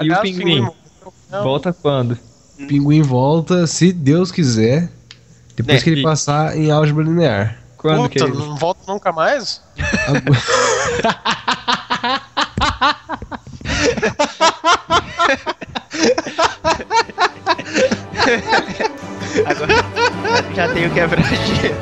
E o pinguim? não. Volta quando? O pinguim volta, se Deus quiser, depois É, que ele e- passar em álgebra linear. Quando que é Puta, isso? não volta nunca mais? Agora já tenho quebra-gelo.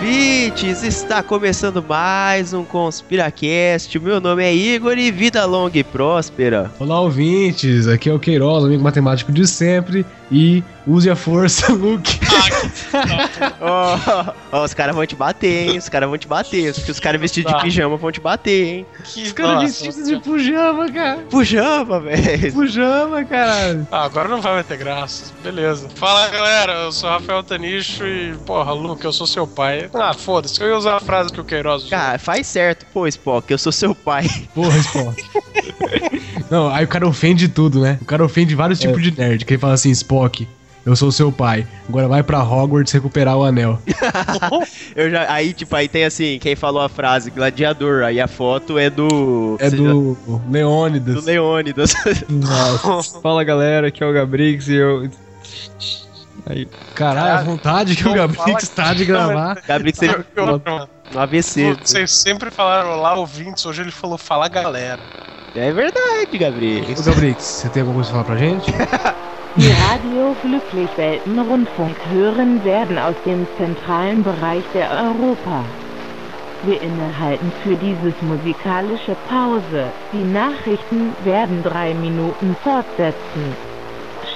Ouvintes! Está começando mais um Conspiracast. Meu nome é Igor e vida longa e próspera. Olá, ouvintes, aqui é o Queiroz, amigo matemático de sempre, e use a força, Luke. Ó, ó, os caras vão te bater, hein? Os caras vão te bater. Porque os caras vestidos de pijama vão te bater, hein? Que Os caras vestidos de pijama, cara. Pijama, velho. Pijama, caralho. Ah, agora não vai ter graça. Beleza. Fala galera, eu sou Rafael Tanicho e, porra, Luke, eu sou seu pai. Ah, foda-se, eu ia usar a frase que o Queiroz usou. Cara, faz certo, pô, Spock, eu sou seu pai. Porra, Spock. Não, aí o cara ofende tudo, né? O cara ofende vários tipos de nerd, que ele fala assim, Spock, eu sou seu pai. Agora vai pra Hogwarts recuperar o anel. Eu já, aí, tipo, aí tem assim, quem falou a frase, gladiador, aí a foto é do... É do do Leônidas. Leônidas. Fala galera, aqui é o Gabrix e eu. Aí, Caralho, a vontade que o fala está de gravar. Você Eu- eu- mano, no AVC. Vocês sempre falaram lá, ouvintes, hoje ele falou fala galera. É verdade, Gabriel. Ô, Gabrix, você tem alguma coisa pra falar pra gente? Die Radio Glücklich-Welten-Rundfunk hören werden aus dem zentralen Bereich der Europa. Wir innehalten für dieses musikalische Pause. Die Nachrichten werden drei Minuten fortsetzen.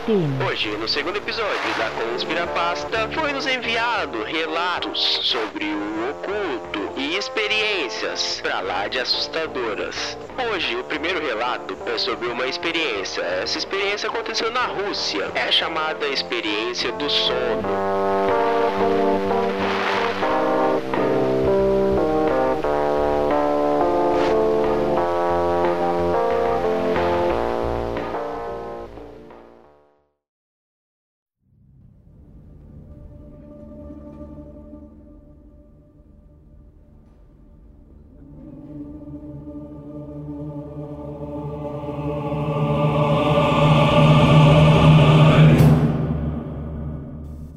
Stehen. Hoje, no segundo episódio da Conspirapasta, foi nos enviado relatos sobre o oculto e experiências pra lá de assustadoras. Hoje, o primeiro relato é sobre uma experiência. Essa experiência aconteceu na Rússia. É chamada experiência do sono.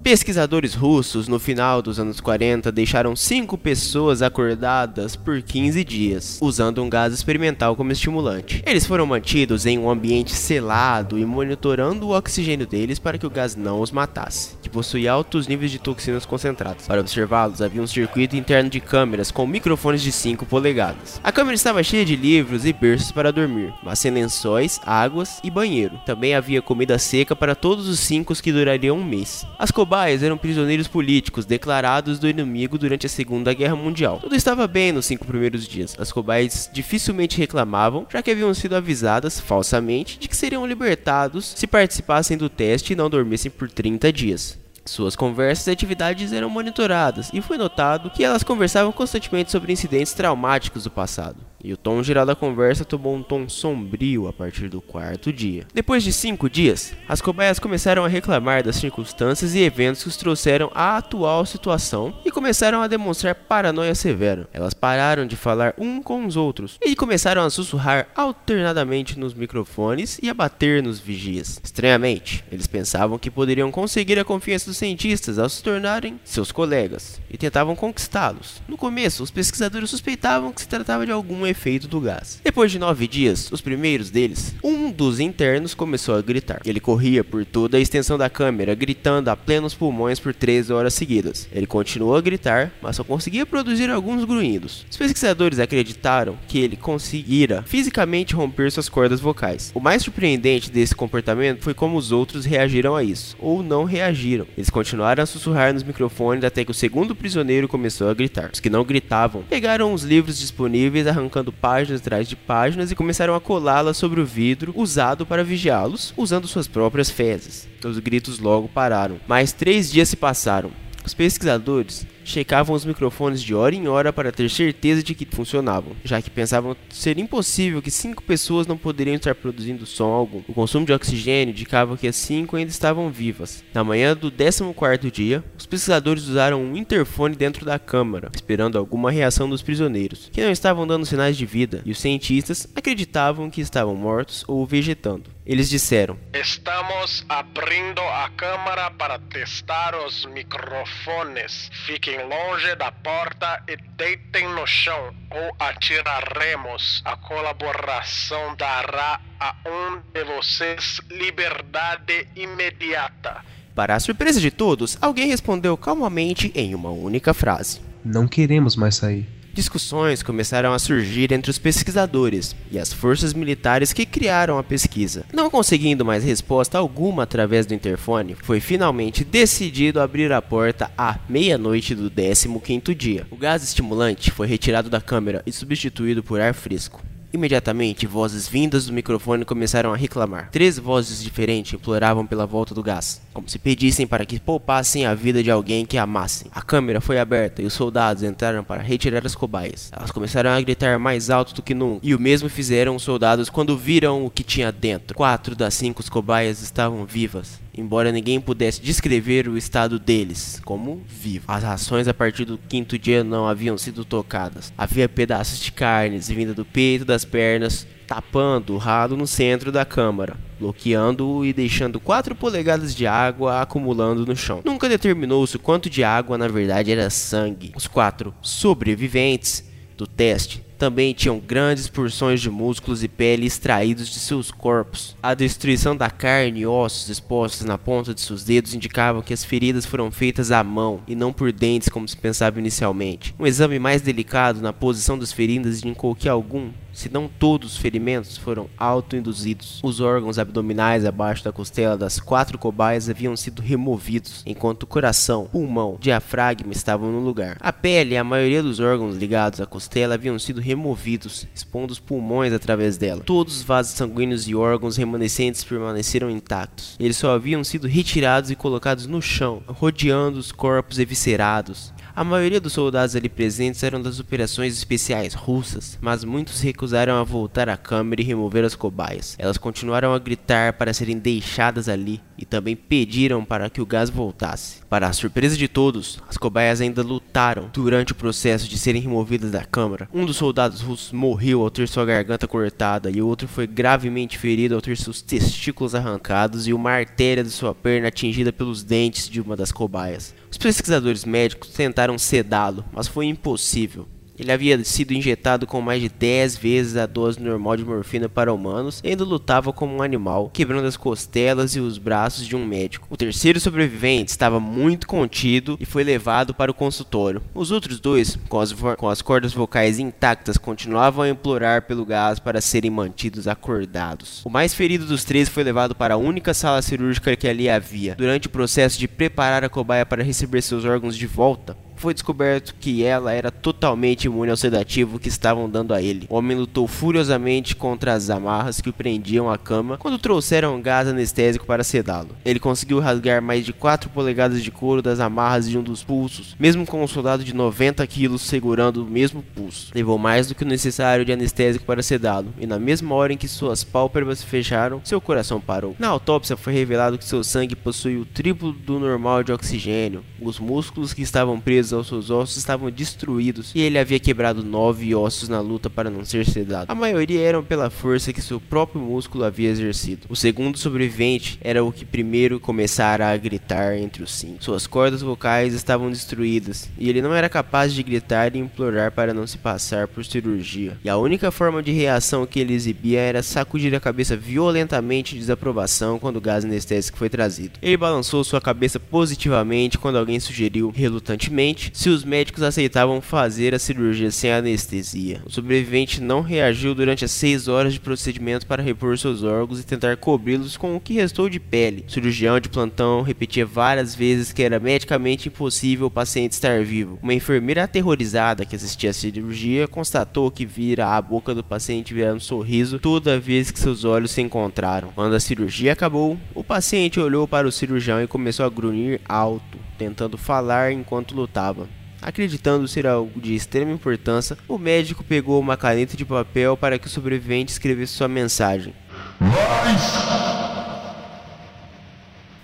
Pesquisadores russos, no final dos anos 40, deixaram cinco pessoas acordadas por 15 dias, usando um gás experimental como estimulante. Eles foram mantidos em um ambiente selado e monitorando o oxigênio deles para que o gás não os matasse, possuía altos níveis de toxinas concentradas. Para observá-los, havia um circuito interno de câmeras com microfones de 5 polegadas. A câmera estava cheia de livros e berços para dormir, mas sem lençóis, águas e banheiro. Também havia comida seca para todos os cinco que durariam um mês. As cobaias eram prisioneiros políticos declarados do inimigo durante a Segunda Guerra Mundial. Tudo estava bem nos cinco primeiros dias. As cobaias dificilmente reclamavam, já que haviam sido avisadas falsamente de que seriam libertados se participassem do teste e não dormissem por 30 dias. Suas conversas e atividades eram monitoradas e foi notado que elas conversavam constantemente sobre incidentes traumáticos do passado. E o tom geral da conversa tomou um tom sombrio a partir do quarto dia. Depois de cinco dias, as cobaias começaram a reclamar das circunstâncias e eventos que os trouxeram à atual situação e começaram a demonstrar paranoia severa. Elas pararam de falar um com os outros e começaram a sussurrar alternadamente nos microfones e a bater nos vigias. Estranhamente, eles pensavam que poderiam conseguir a confiança dos cientistas ao se tornarem seus colegas e tentavam conquistá-los. No começo, os pesquisadores suspeitavam que se tratava de algum efeito do gás. Depois de nove dias, os primeiros deles, um dos internos começou a gritar. Ele corria por toda a extensão da câmera, gritando a plenos pulmões por 13 horas seguidas. Ele continuou a gritar, mas só conseguia produzir alguns grunhidos. Os pesquisadores acreditaram que ele conseguira fisicamente romper suas cordas vocais. O mais surpreendente desse comportamento foi como os outros reagiram a isso, ou não reagiram. Eles continuaram a sussurrar nos microfones até que o segundo prisioneiro começou a gritar. Os que não gritavam pegaram os livros disponíveis, arrancando páginas atrás de páginas e começaram a colá-las sobre o vidro usado para vigiá-los, usando suas próprias fezes. Os gritos logo pararam. Mais três dias se passaram. Os pesquisadores checavam os microfones de hora em hora para ter certeza de que funcionavam, já que pensavam ser impossível que cinco pessoas não poderiam estar produzindo som algum. O consumo de oxigênio indicava que as cinco ainda estavam vivas. Na manhã do 14º dia, os pesquisadores usaram um interfone dentro da câmara, esperando alguma reação dos prisioneiros, que não estavam dando sinais de vida, e os cientistas acreditavam que estavam mortos ou vegetando. Eles disseram: Estamos abrindo a câmara para testar os microfones. Fiquem longe da porta e deitem no chão ou atiraremos. A colaboração dará a um de vocês liberdade imediata. Para a surpresa de todos, alguém respondeu calmamente em uma única frase. Não queremos mais sair. Discussões começaram a surgir entre os pesquisadores e as forças militares que criaram a pesquisa. Não conseguindo mais resposta alguma através do interfone, foi finalmente decidido abrir a porta à meia-noite do 15º dia. O gás estimulante foi retirado da câmera e substituído por ar fresco. Imediatamente, vozes vindas do microfone começaram a reclamar. Três vozes diferentes imploravam pela volta do gás, como se pedissem para que poupassem a vida de alguém que amassem. A câmera foi aberta e os soldados entraram para retirar as cobaias. Elas começaram a gritar mais alto do que nunca, e o mesmo fizeram os soldados quando viram o que tinha dentro. Quatro das cinco cobaias estavam vivas embora ninguém pudesse descrever o estado deles como vivo. As rações a partir do quinto dia não haviam sido tocadas. Havia pedaços de carnes vinda do peito das pernas, tapando o ralo no centro da câmara, bloqueando-o e deixando 4 polegadas de água acumulando no chão. Nunca determinou-se quanto de água na verdade era sangue. Os quatro sobreviventes do teste também tinham grandes porções de músculos e pele extraídos de seus corpos. A destruição da carne e ossos expostos na ponta de seus dedos indicavam que as feridas foram feitas à mão e não por dentes como se pensava inicialmente. Um exame mais delicado na posição das feridas indicou que algum se não todos os ferimentos foram autoinduzidos. Os órgãos abdominais abaixo da costela das quatro cobaias haviam sido removidos, enquanto o coração, pulmão, diafragma estavam no lugar. A pele e a maioria dos órgãos ligados à costela haviam sido removidos, expondo os pulmões através dela. Todos os vasos sanguíneos e órgãos remanescentes permaneceram intactos. Eles só haviam sido retirados e colocados no chão, rodeando os corpos eviscerados. A maioria dos soldados ali presentes eram das operações especiais russas, mas muitos recusaram a voltar à câmara e remover as cobaias. Elas continuaram a gritar para serem deixadas ali e também pediram para que o gás voltasse. Para a surpresa de todos, as cobaias ainda lutaram durante o processo de serem removidas da câmara. Um dos soldados russos morreu ao ter sua garganta cortada e o outro foi gravemente ferido ao ter seus testículos arrancados e uma artéria de sua perna atingida pelos dentes de uma das cobaias. Os pesquisadores médicos tentaram sedá-lo, mas foi impossível. Ele havia sido injetado com mais de 10 vezes a dose normal de morfina para humanos e ainda lutava como um animal, quebrando as costelas e os braços de um médico. O terceiro sobrevivente estava muito contido e foi levado para o consultório. Os outros dois, com as, com as cordas vocais intactas, continuavam a implorar pelo gás para serem mantidos acordados. O mais ferido dos três foi levado para a única sala cirúrgica que ali havia. Durante o processo de preparar a cobaia para receber seus órgãos de volta, foi descoberto que ela era totalmente imune ao sedativo que estavam dando a ele. O homem lutou furiosamente contra as amarras que o prendiam à cama quando trouxeram gás anestésico para sedá-lo. Ele conseguiu rasgar mais de 4 polegadas de couro das amarras de um dos pulsos, mesmo com um soldado de 90 quilos segurando o mesmo pulso. Levou mais do que o necessário de anestésico para sedá-lo, e na mesma hora em que suas pálpebras se fecharam, seu coração parou. Na autópsia foi revelado que seu sangue possui o triplo do normal de oxigênio. Os músculos que estavam presos aos seus ossos estavam destruídos e ele havia quebrado nove ossos na luta para não ser sedado. A maioria eram pela força que seu próprio músculo havia exercido. O segundo sobrevivente era o que primeiro começara a gritar entre os cinco. Suas cordas vocais estavam destruídas e ele não era capaz de gritar e implorar para não se passar por cirurgia. E a única forma de reação que ele exibia era sacudir a cabeça violentamente de desaprovação quando o gás anestésico foi trazido. Ele balançou sua cabeça positivamente quando alguém sugeriu, relutantemente, se os médicos aceitavam fazer a cirurgia sem anestesia. O sobrevivente não reagiu durante as 6 horas de procedimento para repor seus órgãos e tentar cobri-los com o que restou de pele. O cirurgião de plantão repetia várias vezes que era medicamente impossível o paciente estar vivo. Uma enfermeira aterrorizada que assistia à cirurgia constatou que vira a boca do paciente virar um sorriso toda vez que seus olhos se encontraram. Quando a cirurgia acabou, o paciente olhou para o cirurgião e começou a grunhir alto, tentando falar enquanto lutava. Acreditando ser algo de extrema importância, o médico pegou uma caneta de papel para que o sobrevivente escrevesse sua mensagem.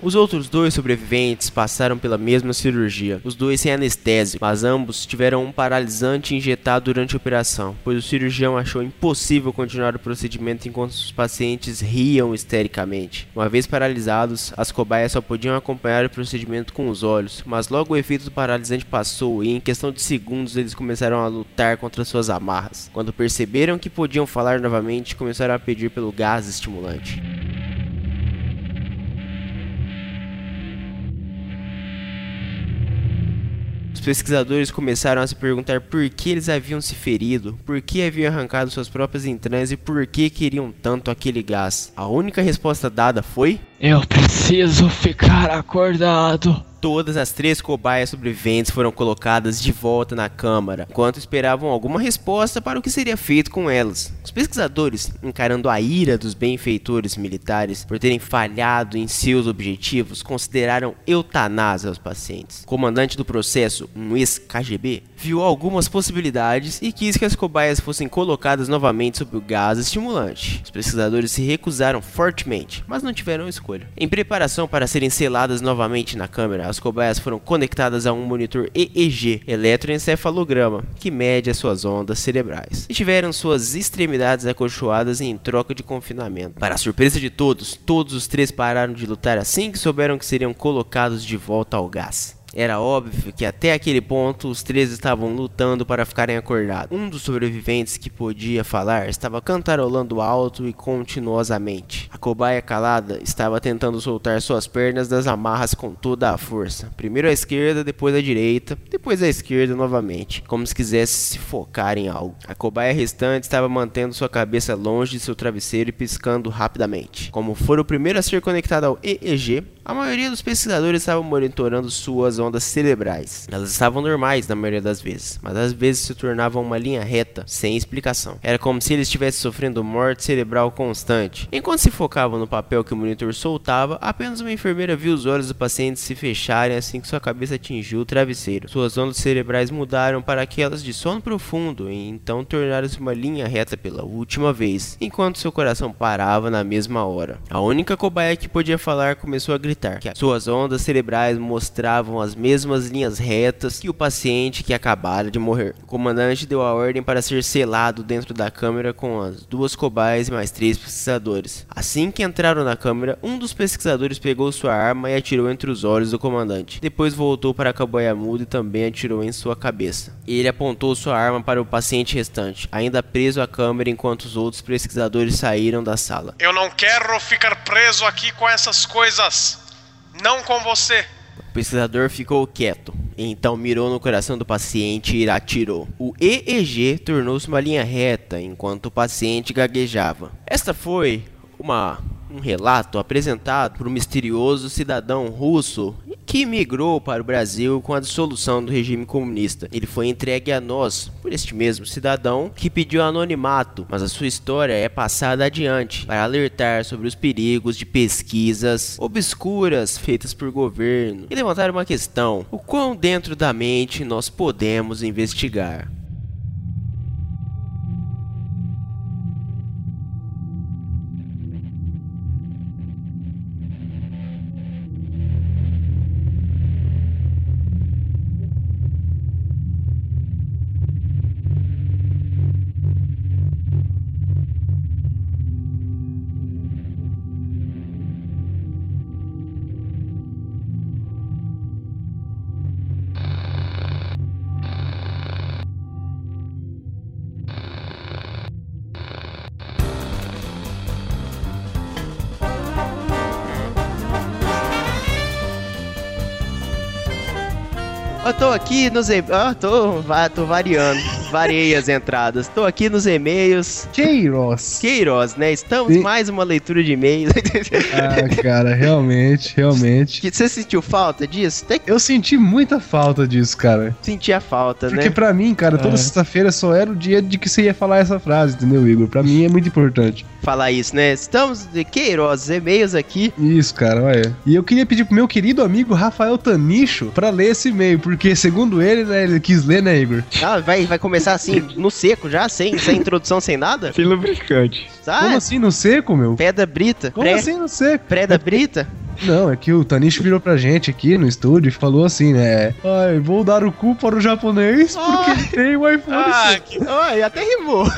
Os outros dois sobreviventes passaram pela mesma cirurgia, os dois sem anestésia, mas ambos tiveram um paralisante injetado durante a operação, pois o cirurgião achou impossível continuar o procedimento enquanto os pacientes riam histericamente. Uma vez paralisados, as cobaias só podiam acompanhar o procedimento com os olhos, mas logo o efeito do paralisante passou e em questão de segundos eles começaram a lutar contra suas amarras. Quando perceberam que podiam falar novamente, começaram a pedir pelo gás estimulante. Pesquisadores começaram a se perguntar por que eles haviam se ferido, por que haviam arrancado suas próprias entranhas e por que queriam tanto aquele gás. A única resposta dada foi: Eu preciso ficar acordado. Todas as três cobaias sobreviventes foram colocadas de volta na câmara, enquanto esperavam alguma resposta para o que seria feito com elas. Os pesquisadores, encarando a ira dos benfeitores militares por terem falhado em seus objetivos, consideraram eutanásia aos pacientes. O comandante do processo, um ex-KGB, viu algumas possibilidades e quis que as cobaias fossem colocadas novamente sob o gás estimulante. Os pesquisadores se recusaram fortemente, mas não tiveram escolha. Em preparação para serem seladas novamente na câmara, as cobaias foram conectadas a um monitor EEG, eletroencefalograma, que mede as suas ondas cerebrais, e tiveram suas extremidades acolchoadas em troca de confinamento. Para a surpresa de todos, todos os três pararam de lutar assim que souberam que seriam colocados de volta ao gás. Era óbvio que até aquele ponto os três estavam lutando para ficarem acordados. Um dos sobreviventes que podia falar estava cantarolando alto e continuosamente. A cobaia calada estava tentando soltar suas pernas das amarras com toda a força. Primeiro à esquerda, depois à direita, depois à esquerda novamente, como se quisesse se focar em algo. A cobaia restante estava mantendo sua cabeça longe de seu travesseiro e piscando rapidamente. Como for o primeiro a ser conectado ao EEG, a maioria dos pesquisadores estavam monitorando suas ondas cerebrais. Elas estavam normais na maioria das vezes, mas às vezes se tornavam uma linha reta, sem explicação. Era como se ele estivesse sofrendo morte cerebral constante. Enquanto se focavam no papel que o monitor soltava, apenas uma enfermeira viu os olhos do paciente se fecharem assim que sua cabeça atingiu o travesseiro. Suas ondas cerebrais mudaram para aquelas de sono profundo e então tornaram-se uma linha reta pela última vez, enquanto seu coração parava na mesma hora. A única cobaia que podia falar começou a gritar que suas ondas cerebrais mostravam as mesmas linhas retas que o paciente que acabara de morrer. O comandante deu a ordem para ser selado dentro da câmera com as duas cobaias e mais três pesquisadores. Assim que entraram na câmera, um dos pesquisadores pegou sua arma e atirou entre os olhos do comandante. Depois voltou para a cobaia muda e também atirou em sua cabeça. Ele apontou sua arma para o paciente restante, ainda preso à câmera enquanto os outros pesquisadores saíram da sala. Eu não quero ficar preso aqui com essas coisas. Não com você. O pesquisador ficou quieto, então mirou no coração do paciente e atirou. O EEG tornou-se uma linha reta enquanto o paciente gaguejava. Esta foi uma um relato apresentado por um misterioso cidadão russo que migrou para o Brasil com a dissolução do regime comunista. Ele foi entregue a nós por este mesmo cidadão que pediu anonimato, mas a sua história é passada adiante para alertar sobre os perigos de pesquisas obscuras feitas por governo e levantar uma questão: o quão dentro da mente nós podemos investigar? Tô aqui, não sei. Ah, tô, tô variando. Variei as entradas. Tô aqui nos e-mails. Queiroz. Queiroz, né? Estamos Sim. mais uma leitura de e-mails. Ah, cara, realmente, realmente. Você sentiu falta disso? Que Eu senti muita falta disso, cara. sentia falta, Porque né? pra mim, cara, toda É. sexta-feira só era o dia de que você ia falar essa frase, entendeu, Igor? Pra mim é muito importante. Falar isso, né? Estamos de Queiroz, e-mails aqui. Isso, cara, olha. E eu queria pedir pro meu querido amigo Rafael Tanicho pra ler esse e-mail, porque segundo ele, né, ele quis ler, né, Igor? Ah, vai, vai começar assim, no seco já, sem, sem introdução, sem nada? Sem lubrificante. Sabe? Como assim, no seco, meu? Pedra brita? Como pré, assim no seco? pré da brita? Não, é que o Tanicho virou pra gente aqui no estúdio e falou assim, né? Ai, vou dar o cu para o japonês porque ele tem o iPhone Ah, 6. que Ai, até rimou.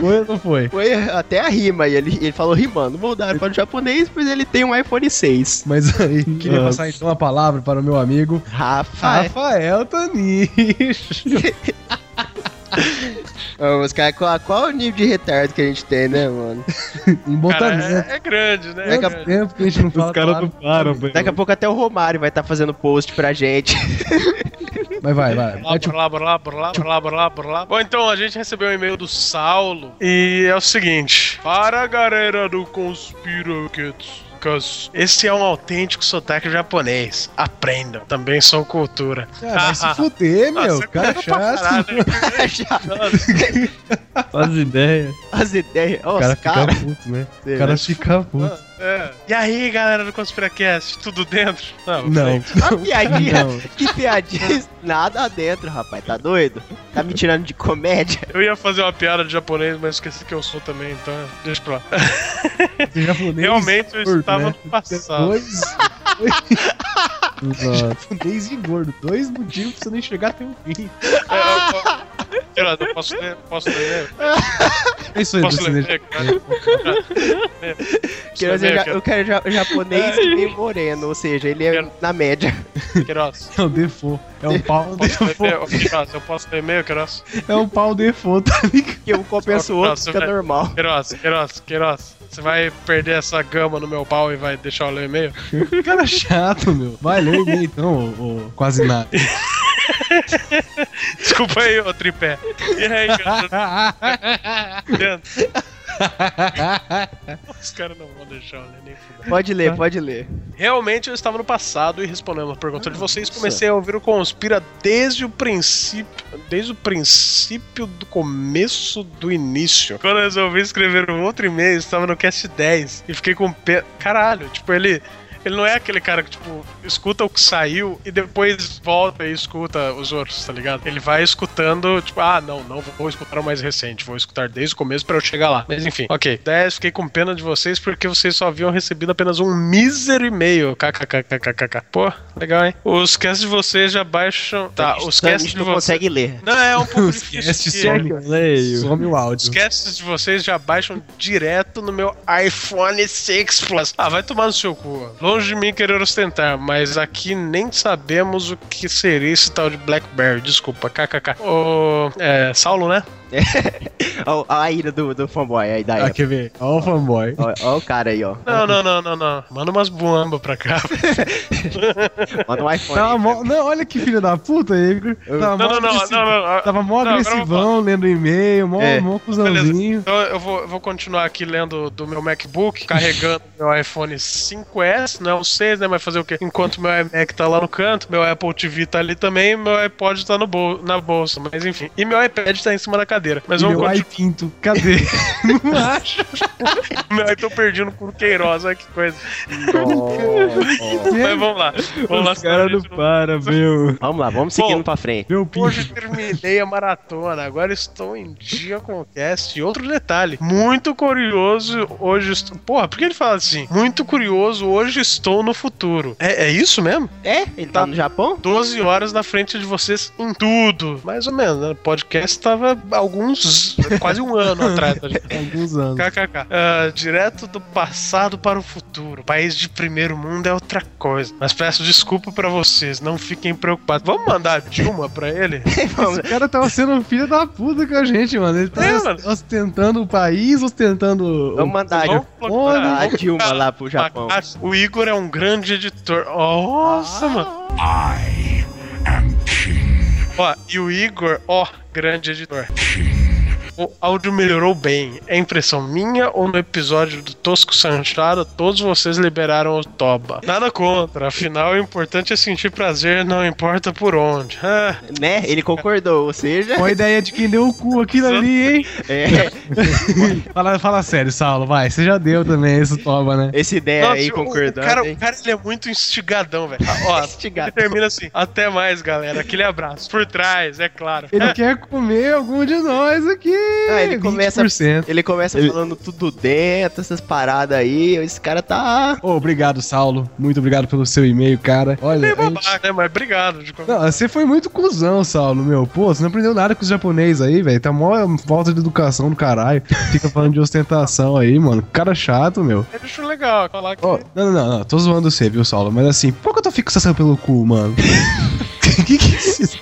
Foi ou não foi? Foi até a rima. E ele, ele falou rimando. Vou dar para o japonês, pois ele tem um iPhone 6. Mas aí, queria Nossa. passar então a palavra para o meu amigo Rafa. Rafael Tanicho. Os caras, qual, qual o nível de retardo que a gente tem, né, mano? em cara, é, é grande, né? É Daqui a grande. tempo que a gente não fala. Os caras claro. não param, velho. Daqui a pouco até o Romário vai estar fazendo post pra gente. Mas vai, vai. Lá, por lá, por lá, por lá, por lá, por lá, por lá. Bom, então a gente recebeu um e-mail do Saulo. E é o seguinte: Para a galera do Esse é um autêntico sotaque japonês. Aprendam, também são cultura. Ah, vai se fuder, meu. Nossa, cara pra chato. caralho. Já Faz ideia. as ideias. Ó, O cara os fica caras. puto, né? Sei, O cara né? fica puto. É. E aí, galera do Conspiracast, tudo dentro? Não. A piadinha. Não. Que piadinha. Nada adentro, rapaz. Tá doido? Tá me tirando de comédia? Eu ia fazer uma piada de japonês, mas esqueci que eu sou também, então deixa pra lá. Esse japonês Realmente eu gordo, estava né? no passado. Dois. japonês e gordo. Dois motivos pra você não enxergar até o fim. Tira, eu posso ler? Posso ler? É isso aí, Posso ler? Quero dizer, ja- eu quero ja- japonês e meio moreno, ou seja, ele é Quero- na média. Queiroz. É o default. É um pau default. eu posso ler e-mail, Queiroz? É um pau default, tá ligado? Que um compensa o outro, fica normal. Queiroz, Queiroz, Queiroz. Você vai perder essa gama no meu pau e vai deixar eu ler o e-mail? Cara chato, meu. Vai ler e-mail então, ô, ô, quase nada. Desculpa aí, ô tripé. E aí, cara? Os caras não vão deixar eu ler nem fudendo. Pode ler, pode ler. Realmente eu estava no passado e respondendo a pergunta de vocês, comecei a ouvir o Conspira desde o princípio, desde o princípio do começo do início. Quando eu resolvi escrever um outro e-mail, estava no cast 10 e fiquei com pena. Caralho, tipo, ele ele não é aquele cara que, tipo, escuta o que saiu e depois volta e escuta os outros, tá ligado? Ele vai escutando, tipo, ah, não, não vou escutar o mais recente, vou escutar desde o começo pra eu chegar lá. Mas enfim, ok. 10, fiquei com pena de vocês porque vocês só haviam recebido apenas um mísero e-mail. KKKKKK. Pô, legal, hein? Os casts de vocês já baixam. Tá, os casts de não vocês. consegue ler. Não, é um pouco Os difícil. casts de- some, Leio. some o os áudio. casts de vocês já baixam direto no meu iPhone 6 Plus. Ah, vai tomar no seu cu. Longe de mim querer ostentar, mas aqui nem sabemos o que seria esse tal de Blackberry. Desculpa, kkk. Ô, é, Saulo, né? Ó a ira do, do fanboy aí da Ah, época. quer ver? Ó o fanboy. Ó o cara aí, ó. Não, não, não, não, não. Manda umas buamba pra cá. Manda um iPhone. Tava mó... Não, olha que filho da puta, Igor. Tava Não, mó não, não, agressivo- não, não. não. Tava mó Não, agressivão, lendo e-mail, mó, É. mó Beleza. cuzãozinho. Então eu vou, eu vou continuar aqui lendo do meu MacBook, carregando meu iPhone 5S, não é o 6, né? Mas fazer o quê? Enquanto meu iMac tá lá no canto, meu Apple TV tá ali também, meu iPod tá no bol na bolsa, mas enfim. E meu iPad tá em cima da cadeira. Mas E vamos continuar. ai pinto, cadê? não acho. Meu, eu tô perdindo com o Queiroz, olha que coisa. Ó, Mas vamos lá. Vamos lá, Os caras não senão a gente param, meu. Vamos lá, vamos seguindo Bom, pra frente. Hoje terminei a maratona, agora estou em dia com o cast. E outro detalhe, muito curioso, hoje estou... Porra, por que ele fala assim? Muito curioso, hoje estou no futuro. É, é isso mesmo? É? Ele tá no Japão? 12 horas na frente de vocês em tudo. Mais ou menos, né? O podcast tava alguns, quase um ano atrás. gente. Alguns anos. KKK. Ah, direto do passado para o futuro. País de primeiro mundo é outra coisa. Mas peço desculpa pra vocês, não fiquem preocupados. Vamos mandar a Dilma pra ele? Esse cara tava sendo um filho da puta com a gente, mano. Ele tava É, mano. ostentando o país, ostentando. Vamos mandar Vamos a, colocar- a Dilma lá pro Japão. Ah, O Igor é um grande editor. Nossa, mano. I am King Ó, e o Igor, ó, grande editor. O áudio melhorou bem. É impressão minha ou no episódio do Tosco Sanchara todos vocês liberaram o Toba? Nada contra, afinal o importante é sentir prazer, não importa por onde. Ah, Né? Ele concordou, ou seja. Qual a ideia de quem deu o cu aquilo ali, hein? É, Fala, fala sério, Saulo, vai. Você já deu também esse toba, né? esse ideia nossa, aí o- o, concordando. cara, hein? o cara ele é muito instigadão, velho. Ó, Instigado. ele termina assim. Até mais, galera. Aquele abraço. Por trás, é claro. Ele quer comer algum de nós aqui. Ah, ele começa- 20%. Ele começa falando tudo dentro, essas paradas aí. Esse cara tá. Ô, obrigado, Saulo. Muito obrigado pelo seu e-mail, cara. Olha, Meio a gente- babaca, né? Mas obrigado. De Não, você foi muito cuzão, Saulo, meu. Pô, você não aprendeu nada com os japoneses aí, velho. Tá mó falta de educação do caralho. Fica falando de ostentação aí, mano. Cara chato, meu. Ele achou legal falar que. Ó, não, não, não, não. Tô zoando você, viu, Saulo? Mas assim, por que eu tô fixação pelo cu, mano? que que é isso?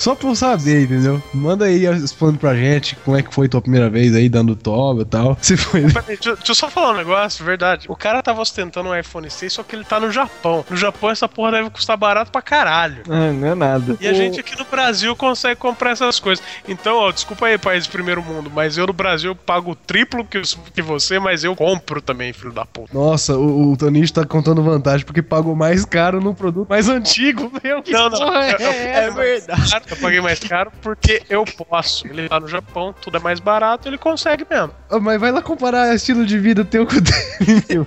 Só pra eu saber, entendeu? Manda aí explorando pra gente como é que foi tua primeira vez aí, dando toba e tal. Se foi. Peraí, Deixa, deixa eu só falar um negócio, verdade. O cara tava ostentando um iPhone 6, só que ele tá no Japão. No Japão essa porra deve custar barato pra caralho. Ah, não é nada. E a gente aqui no Brasil consegue comprar essas coisas. Então, ó, desculpa aí, país de primeiro mundo, mas eu no Brasil pago o triplo que, que você, mas eu compro também, filho da puta. Nossa, o, o Toninho tá contando vantagem porque pagou mais caro no produto mais antigo, meu. Não, não. é eu- É verdade. Eu paguei mais caro porque eu posso. Ele tá no Japão, tudo é mais barato, ele consegue mesmo. Ah, Mas vai lá comparar estilo de vida teu com o dele, meu.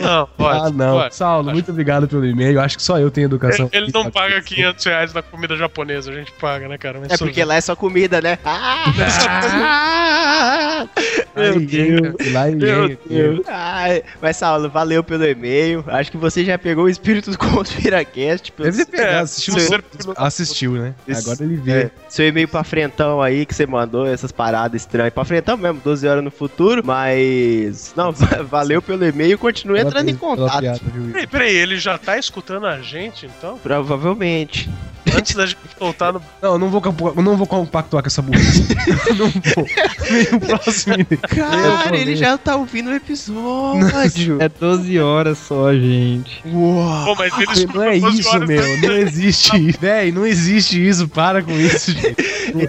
Não, pode. ah, não. pode. Saulo, Pode. muito obrigado pelo e-mail. Acho que só eu tenho educação. Ele, ele não paga 500 reais na comida japonesa, a gente paga, né, cara? Mas É porque lá é só comida, né? Ah! Meu Deus. Lá em Meu Deus. Ai, mas, Saulo, valeu pelo e-mail. Acho que você já pegou o espírito do Conspiracast. pelo Deve ter pegado, É, assistiu, seu- assistiu, né? Isso. Agora ele vê. É, seu e-mail pra frentão aí que você mandou, essas paradas estranhas. Pra frentão mesmo, 12 horas no futuro, mas. Não, valeu pelo e-mail, continue entrando em contato. Peraí, peraí, ele já tá escutando a gente, então? Provavelmente. Antes da gente soltar no. Não, eu não vou, eu não vou compactuar com essa burrice. eu não vou. Vem o próximo. Cara, ele já tá ouvindo o episódio. É 12 horas só, gente. Uau. Pô, mas ele Não é 12 isso, horas meu. Não existe. Véi, não existe isso. Para com isso, gente.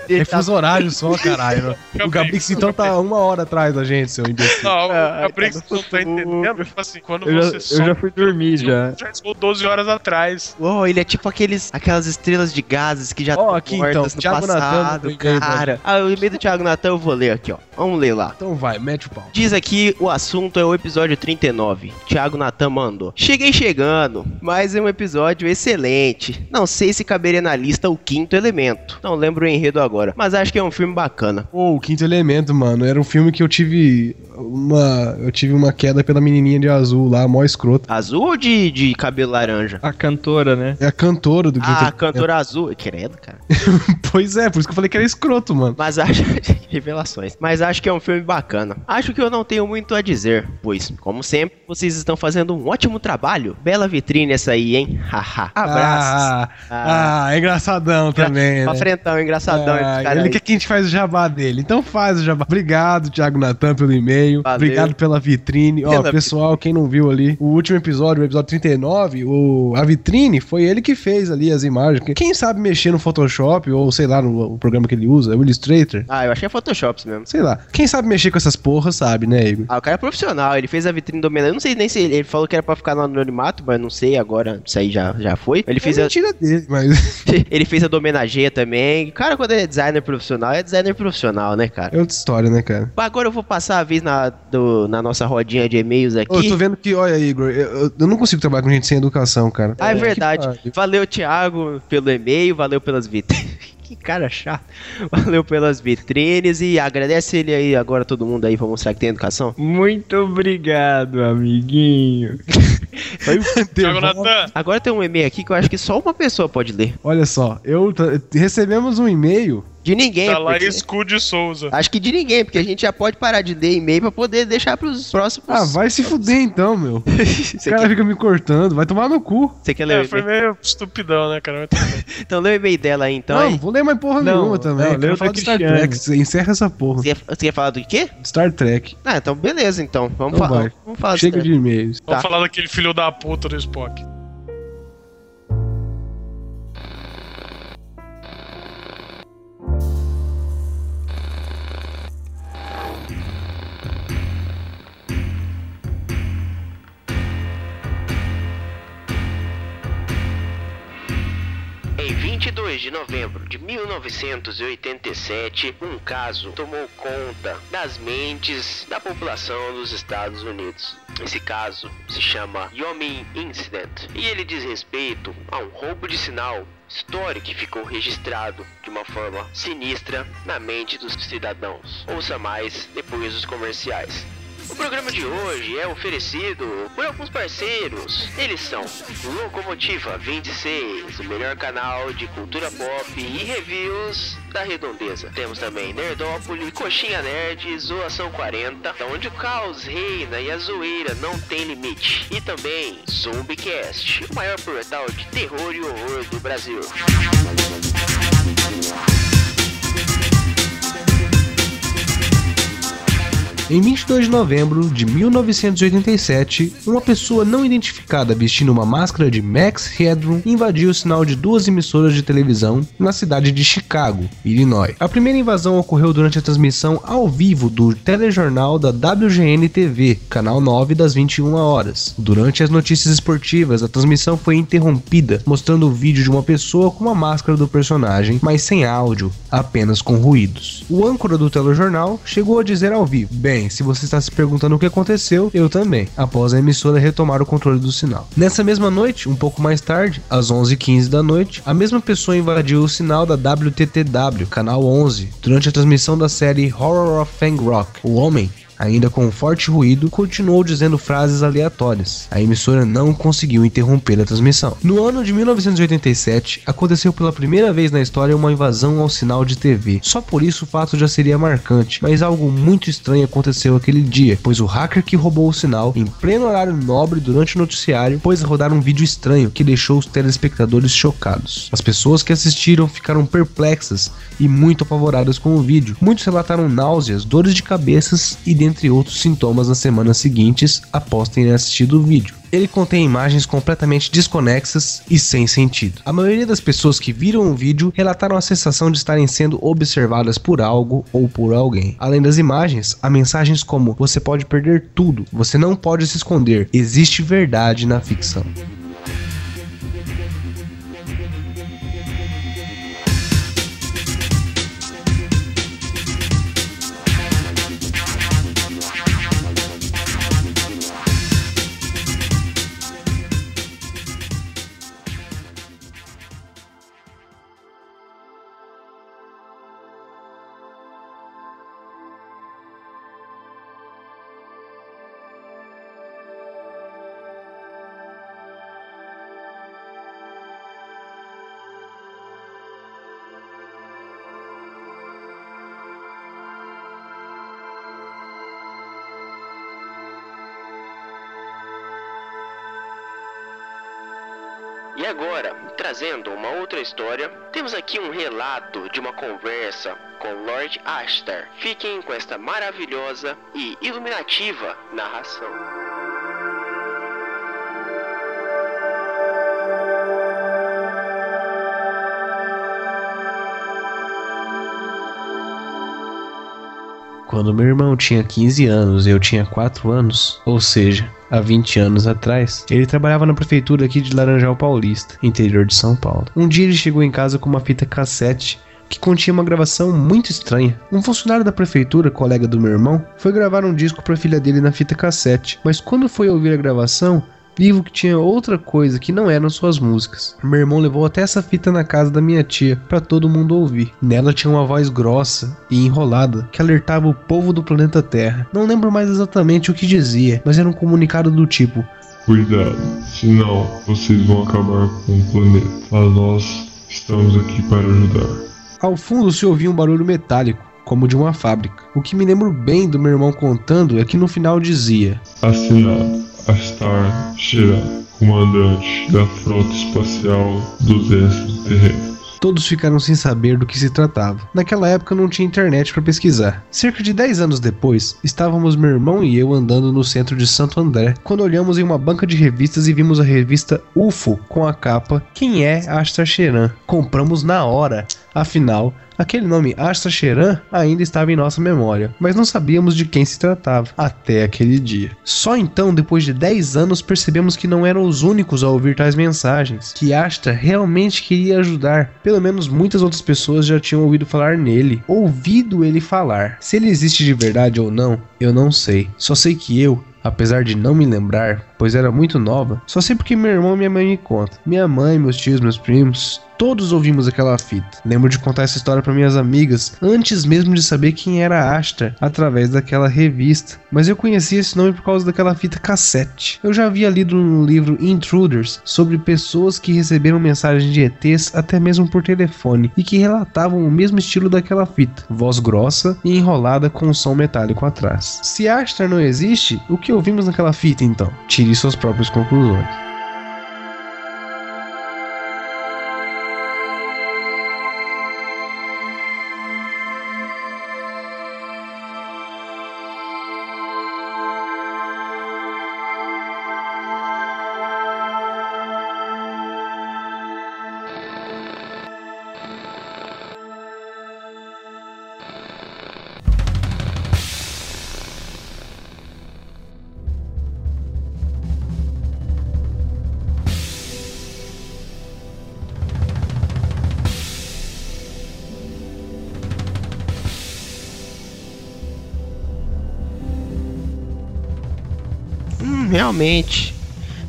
Ele É tá- fuso horário só, caralho. O Gabrix então tá uma hora atrás da gente, seu imbecil. Não, o Gabrix tá no não tá entendendo. Tipo assim, quando Eu já, você eu solta, já fui dormir já. já escutou 12 horas atrás. Uou, ele é tipo aqueles, aquelas estrelas de gases que já estão aqui, mortas então, no Thiago Natan passado, pra cara. Ah, o e-mail do Thiago Natan eu vou ler aqui, ó. Vamos ler lá. Então vai, mete o pau. Diz aqui o assunto é o episódio 39. Thiago Natan mandou. Cheguei chegando, mas é um episódio excelente. Não sei se caberia na lista o quinto elemento. Não lembro o enredo agora, mas acho que é um filme bacana. Pô, o Quinto Elemento, mano, era um filme que eu tive uma. Eu tive uma queda pela menininha de azul lá, mó escroto. Azul ou de, de cabelo laranja? A cantora, né? É a cantora do Quinto Ah, a Cantora azul. Credo, cara. Pois é, por isso que eu falei que era escroto, mano. Mas acho. Revelações. Mas acho que é um filme bacana. Acho que eu não tenho muito a dizer, pois, como sempre, vocês estão fazendo um ótimo trabalho. Bela vitrine essa aí, hein? Haha. Abraços. Ah, ah, é engraçadão também, Pra né? frentão, engraçadão. Ah, ele aí. quer que a gente faz o jabá dele. Então faz o jabá. Obrigado, Thiago Natan, pelo e-mail. Valeu. Obrigado pela vitrine. Ó, Pela pessoal, quem não viu ali, o último episódio, o episódio 39, o, a vitrine foi ele que fez ali as imagens. Quem sabe mexer no Photoshop, ou sei lá, no programa que ele usa, o Illustrator, Ah, eu achei Photoshop mesmo. sei lá. Quem sabe mexer com essas porras sabe, né, Igor? Ah, o cara é profissional, ele fez a vitrine do Homem-Aranha. Eu não sei nem se ele, ele falou que era pra ficar no anonimato, mas não sei agora. Isso aí já, já foi. Ele fez, é a, mentira dele, mas ele fez a do homenagem também. Cara, quando é designer profissional, é designer profissional, né, cara? é outra história, né, cara? Agora eu vou passar a vez na, do- na nossa rodinha de e-mails aqui. Eu tô vendo que, olha, Igor, eu, eu- não consigo trabalhar com gente sem educação, cara. Ah, é Que verdade. Valeu, Thiago, pelo e-mail, valeu pelas vitrines. que cara chato. Valeu pelas vitrines e agradece ele aí agora, todo mundo aí, pra mostrar que tem educação. Muito obrigado, amiguinho. Thiago Natan, Agora tem um e-mail aqui que eu acho que só uma pessoa pode ler. Olha só, eu recebemos um e-mail. De ninguém. da porque- Laís de Souza. Acho que de ninguém, porque a gente já pode parar de ler e-mail pra poder deixar pros próximos. Ah, vai se fuder então, meu. O cara quer, fica me cortando, vai tomar no cu. você quer ler É, o foi meio estupidão, né, cara? Então lê o e-mail dela aí, então. não, hein? vou ler mais porra Não, nenhuma também. não, eu lê quero o falar da de Star. Trek. Encerra essa porra. Você quer, você quer falar do quê? Star Trek. Ah, então beleza, então. Vamos, Então falar. vamos falar Chega de e-mails. Tá. Vamos falar daquele filho da puta do Spock. 22 de novembro de 1987, um caso tomou conta das mentes da população dos Estados Unidos. Esse caso se chama Yomin Incident e ele diz respeito a um roubo de sinal histórico que ficou registrado de uma forma sinistra na mente dos cidadãos. Ouça mais depois dos comerciais. O programa de hoje é oferecido por alguns parceiros. Eles são Locomotiva 26, o melhor canal de cultura pop e reviews da redondeza. Temos também Nerdópolis, Coxinha Nerd, Zoação 40, onde o caos reina e a zoeira não tem limite. E também Zombicast, o maior portal de terror e horror do Brasil. Em 22 de novembro de 1987, uma pessoa não identificada vestindo uma máscara de Max Headroom invadiu o sinal de duas emissoras de televisão na cidade de Chicago, Illinois. A primeira invasão ocorreu durante a transmissão ao vivo do telejornal da WGN TV, canal 9 das 21 horas. Durante as notícias esportivas, a transmissão foi interrompida, mostrando o vídeo de uma pessoa com uma máscara do personagem, mas sem áudio, apenas com ruídos. O âncora do telejornal chegou a dizer ao vivo: Bem, se você está se perguntando o que aconteceu, eu também, após a emissora retomar o controle do sinal. Nessa mesma noite, um pouco mais tarde, às 11h15 da noite, a mesma pessoa invadiu o sinal da WTTW, canal 11, durante a transmissão da série Horror of Fang Rock. O homem ainda com um forte ruído, continuou dizendo frases aleatórias. A emissora não conseguiu interromper a transmissão. No ano de 1987, aconteceu pela primeira vez na história uma invasão ao sinal de TV. Só por isso o fato já seria marcante, mas algo muito estranho aconteceu aquele dia, pois o hacker que roubou o sinal, em pleno horário nobre durante o noticiário, pôs a rodar um vídeo estranho que deixou os telespectadores chocados. As pessoas que assistiram ficaram perplexas e muito apavoradas com o vídeo. Muitos relataram náuseas, dores de cabeças e dentre outros sintomas nas semanas seguintes após terem assistido o vídeo. Ele contém imagens completamente desconexas e sem sentido. A maioria das pessoas que viram o vídeo relataram a sensação de estarem sendo observadas por algo ou por alguém. Além das imagens, há mensagens como: você pode perder tudo, você não pode se esconder, existe verdade na ficção. E agora, trazendo uma outra história, temos aqui um relato de uma conversa com Lord Ashtar. Fiquem com esta maravilhosa e iluminativa narração. Quando meu irmão tinha 15 anos e eu tinha 4 anos, ou seja, há 20 anos atrás, ele trabalhava na prefeitura aqui de Laranjal Paulista, interior de São Paulo. Um dia ele chegou em casa com uma fita cassete que continha uma gravação muito estranha. Um funcionário da prefeitura, colega do meu irmão, foi gravar um disco para a filha dele na fita cassete, mas quando foi ouvir a gravação, vivo que tinha outra coisa que não eram suas músicas. Meu irmão levou até essa fita na casa da minha tia para todo mundo ouvir. Nela tinha uma voz grossa e enrolada que alertava o povo do planeta Terra. Não lembro mais exatamente o que dizia, mas era um comunicado do tipo: Cuidado, senão vocês vão acabar com o planeta. Mas nós estamos aqui para ajudar. Ao fundo se ouvia um barulho metálico, como de uma fábrica. O que me lembro bem do meu irmão contando é que no final dizia: Assinado Astar Sheran, comandante da Frota Espacial do Exército Terrestre. Todos ficaram sem saber do que se tratava. Naquela época não tinha internet para pesquisar. Cerca de 10 anos depois, estávamos meu irmão e eu andando no centro de Santo André, quando olhamos em uma banca de revistas e vimos a revista UFO com a capa Quem é Astar Sheran? Compramos na hora. Afinal, aquele nome Astra Cheran ainda estava em nossa memória, mas não sabíamos de quem se tratava até aquele dia. Só então, depois de 10 anos, percebemos que não eram os únicos a ouvir tais mensagens, que Astra realmente queria ajudar. Pelo menos muitas outras pessoas já tinham ouvido falar nele, ouvido ele falar. Se ele existe de verdade ou não, eu não sei. Só sei que eu, apesar de não me lembrar, pois era muito nova, só sei porque meu irmão e minha mãe me contam. Minha mãe, meus tios, meus primos, todos ouvimos aquela fita. Lembro de contar essa história para minhas amigas antes mesmo de saber quem era Astra através daquela revista. Mas eu conheci esse nome por causa daquela fita cassete. Eu já havia lido no livro Intruders sobre pessoas que receberam mensagens de ETs até mesmo por telefone e que relatavam o mesmo estilo daquela fita, voz grossa e enrolada com um som metálico atrás. Se Astra não existe, o que ouvimos naquela fita então? Tire suas próprias conclusões. Hum, realmente.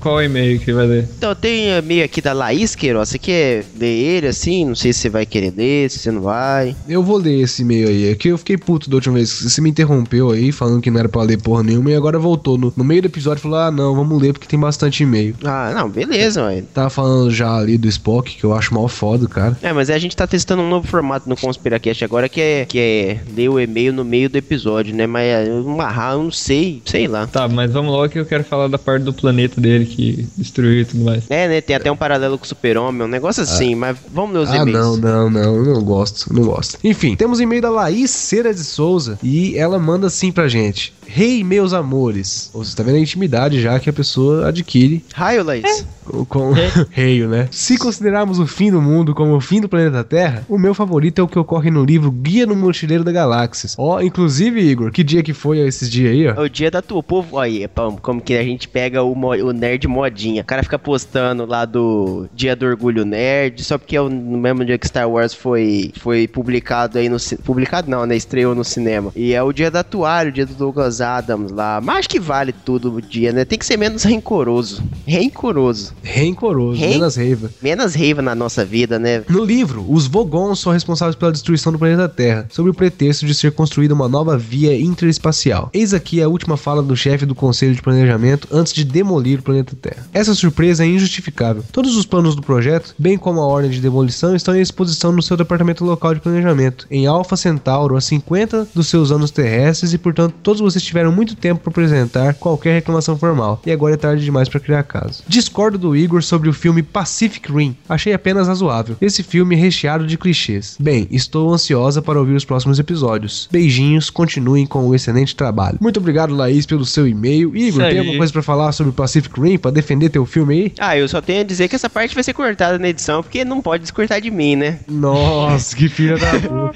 Qual e-mail que vai ler? Então tem e-mail aqui da Laís Queiroz. Você quer ler ele assim? Não sei se você vai querer ler, se você não vai. Eu vou ler esse e-mail aí. É que eu fiquei puto da última vez. Você me interrompeu aí, falando que não era pra ler porra nenhuma, e agora voltou. No, no meio do episódio falou: Ah, não, vamos ler porque tem bastante e-mail. Ah, não, beleza, ué. Tava falando já ali do Spock, que eu acho mal foda, cara. É, mas a gente tá testando um novo formato no Conspiracast agora que é, que é ler o e-mail no meio do episódio, né? Mas é, eu amarrar, eu não sei, sei lá. Tá, mas vamos logo que eu quero falar da parte do planeta dele que destruiu e tudo mais. É, né? Tem até um paralelo com o Super-Homem, um negócio assim, mas vamos ler os Ah, e-mails. não, não, não, eu não gosto, não gosto. Enfim, temos e-mail da Laís Cera de Souza e ela manda assim pra gente. Rei, meus amores. Você tá vendo a intimidade já que a pessoa adquire Raio, Laís. com, com reio, né? Se considerarmos o fim do mundo como o fim do planeta Terra, o meu favorito é o que ocorre no livro Guia no Mochileiro da Galáxias. Ó, inclusive, Igor, que dia que foi esses dias aí, ó? É o dia da tua povo aí, pão, como que a gente pega o, o nerd modinha. O cara fica postando lá do Dia do Orgulho Nerd, só porque é o- no mesmo dia que Star Wars foi, foi publicado aí no publicado não, né, estreou no cinema. E é o dia da toalha, o dia do Douglas Adams lá. Mas acho que vale tudo o dia, né? Tem que ser menos rancoroso. Rancoroso. Reincoroso, Rei- menos reiva. Menos raiva na nossa vida, né? No livro, os Vogons são responsáveis pela destruição do planeta Terra, sob o pretexto de ser construída uma nova via interespacial. Eis aqui a última fala do chefe do Conselho de Planejamento antes de demolir o planeta Terra. Essa surpresa é injustificável. Todos os planos do projeto, bem como a ordem de demolição, estão em exposição no seu departamento local de planejamento, em Alpha Centauro, a 50 dos seus anos terrestres, e portanto todos vocês tiveram muito tempo para apresentar qualquer reclamação formal. E agora é tarde demais para criar caso. Discordo do Igor sobre o filme Pacific Rim. Achei apenas razoável. Esse filme é recheado de clichês. Bem, estou ansiosa para ouvir os próximos episódios. Beijinhos, continuem com o excelente trabalho. Muito obrigado, Laís, pelo seu e-mail. Igor, tem alguma coisa para falar sobre Pacific Rim, para defender teu filme aí? Ah, eu só tenho a dizer que essa parte vai ser cortada na edição, porque não pode descortar de mim, né? Nossa, que filha da puta.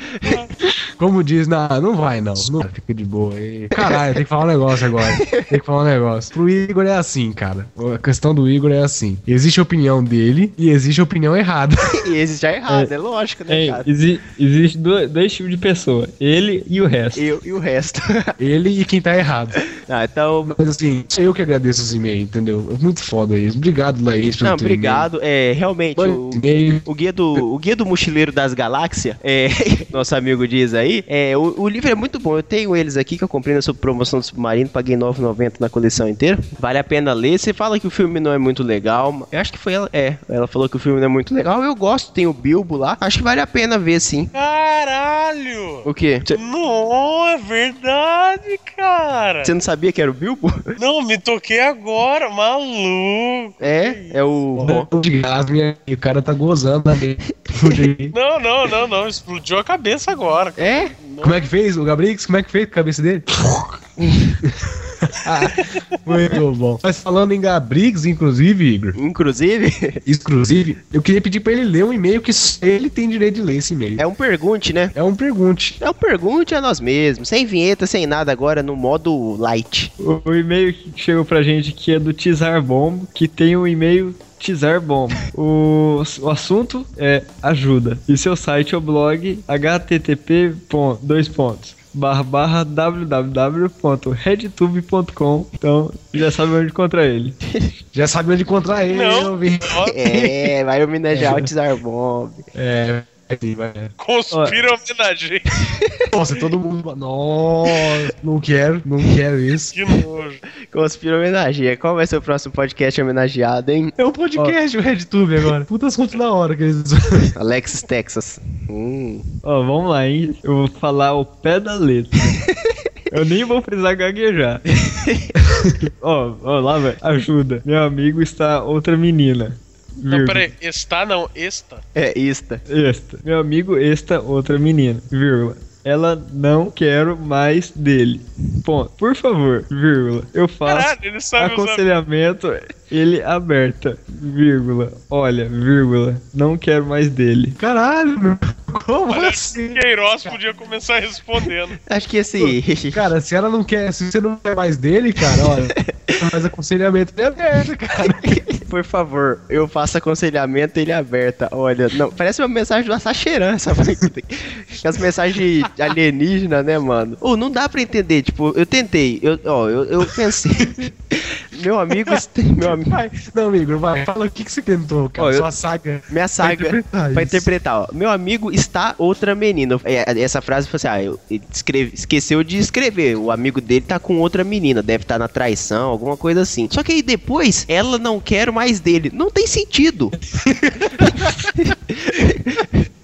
Como diz, não, não vai não. não fica de boa aí. Caralho, tem que falar um negócio agora. Tem que falar um negócio. Pro Igor é assim, cara. A questão do Igor é assim. Existe a opinião dele e existe a opinião errada. E esse já é errado, é, lógico, né, É, cara? exi existe dois, dois tipos de pessoa. Ele e o resto. Eu e o resto. Ele e quem tá errado. ah, então. Mas assim, eu que agradeço os e-mails, entendeu? É muito foda isso. Obrigado, Laís, pelo Não, obrigado. É, realmente, o, o guia do o guia do mochileiro das galáxias, é, nosso amigo diz aí, é, o, o livro é muito bom. Eu tenho eles aqui que eu comprei na sua promoção do Submarino, paguei R$ 9,90 na coleção inteira. Vale a pena ler. Você fala que o filme não é muito legal. Eu acho que foi ela, é, ela falou que o filme não é muito legal. Eu gosto, tem o Bilbo lá. Acho que vale a pena ver sim. Caralho! O quê? Você Não, é verdade, cara. você não sabia que era o Bilbo? Não, me toquei agora, maluco. É, é o Bom, de gás, e o cara tá gozando ali. Não, não, não, não. Explodiu a cabeça agora. É? there? Como é que fez o Gabrix? Como é que fez com a cabeça dele? Muito bom. Mas falando em Gabrix, inclusive, Igor, Inclusive, exclusive, eu queria pedir pra ele ler um e-mail que só ele tem direito de ler esse e-mail. é um pergunte, né? É um pergunte. É um pergunte a nós mesmos, sem vinheta, sem nada agora, no modo light. O, o e-mail que chegou pra gente aqui é do Tizar Bomb, que tem o e-mail Tizar Bomb. O, o assunto é ajuda. E seu site é o blog http ponto, dois pontos barra barra www.redtube.com Então já sabe onde encontrar ele. Já sabe onde encontrar ele, Não. eu vi. É, vai homenagear o Tsar Bomb. É. Conspira homenagem. Nossa, todo mundo. Nossa, não quero, não quero isso. Que nojo. Conspira homenageia. Qual vai ser o próximo podcast homenageado, hein? É um podcast, o RedTube agora. Puta assunto da hora que eles. Alex Texas. Hum. Ó, vamos lá, hein? Eu vou falar o pé da letra. Eu nem vou precisar gaguejar. Ó, ó, lá, velho. Ajuda. Meu amigo está outra menina. Não, peraí. Está não, esta. É, ista. Esta. Meu amigo, esta outra menina. Vírgula. Ela não quero mais dele. Ponto. Por favor, vírgula. Eu faço Caralho, ele sabe usar. Ele aberta. Vírgula. Olha, vírgula. Não quero mais dele. Caralho, meu. Como Olha, assim? Queiroz podia começar respondendo. Acho que esse. Cara, se ela não quer, se você não quer mais dele, cara, olha, faz aconselhamento é aberto, cara. Por favor, eu faço aconselhamento ele aberta. Olha, não, parece uma mensagem do Assacheran, essa As mensagens alienígenas, né, mano? Ou não dá pra entender, tipo, eu tentei, eu, ó, eu, eu pensei. Meu amigo, meu amigo, Vai, não, amigo, vai, fala o que, que você tentou, cara. Ó, eu- Sua saga. minha saga interpretar pra interpretar, ó. Meu amigo está outra menina. É, Essa frase foi assim, ah, ele escreve- esqueceu de escrever. O amigo dele tá com outra menina, deve estar na traição, alguma coisa assim. Só que aí depois, ela não quer mais dele. Não tem sentido.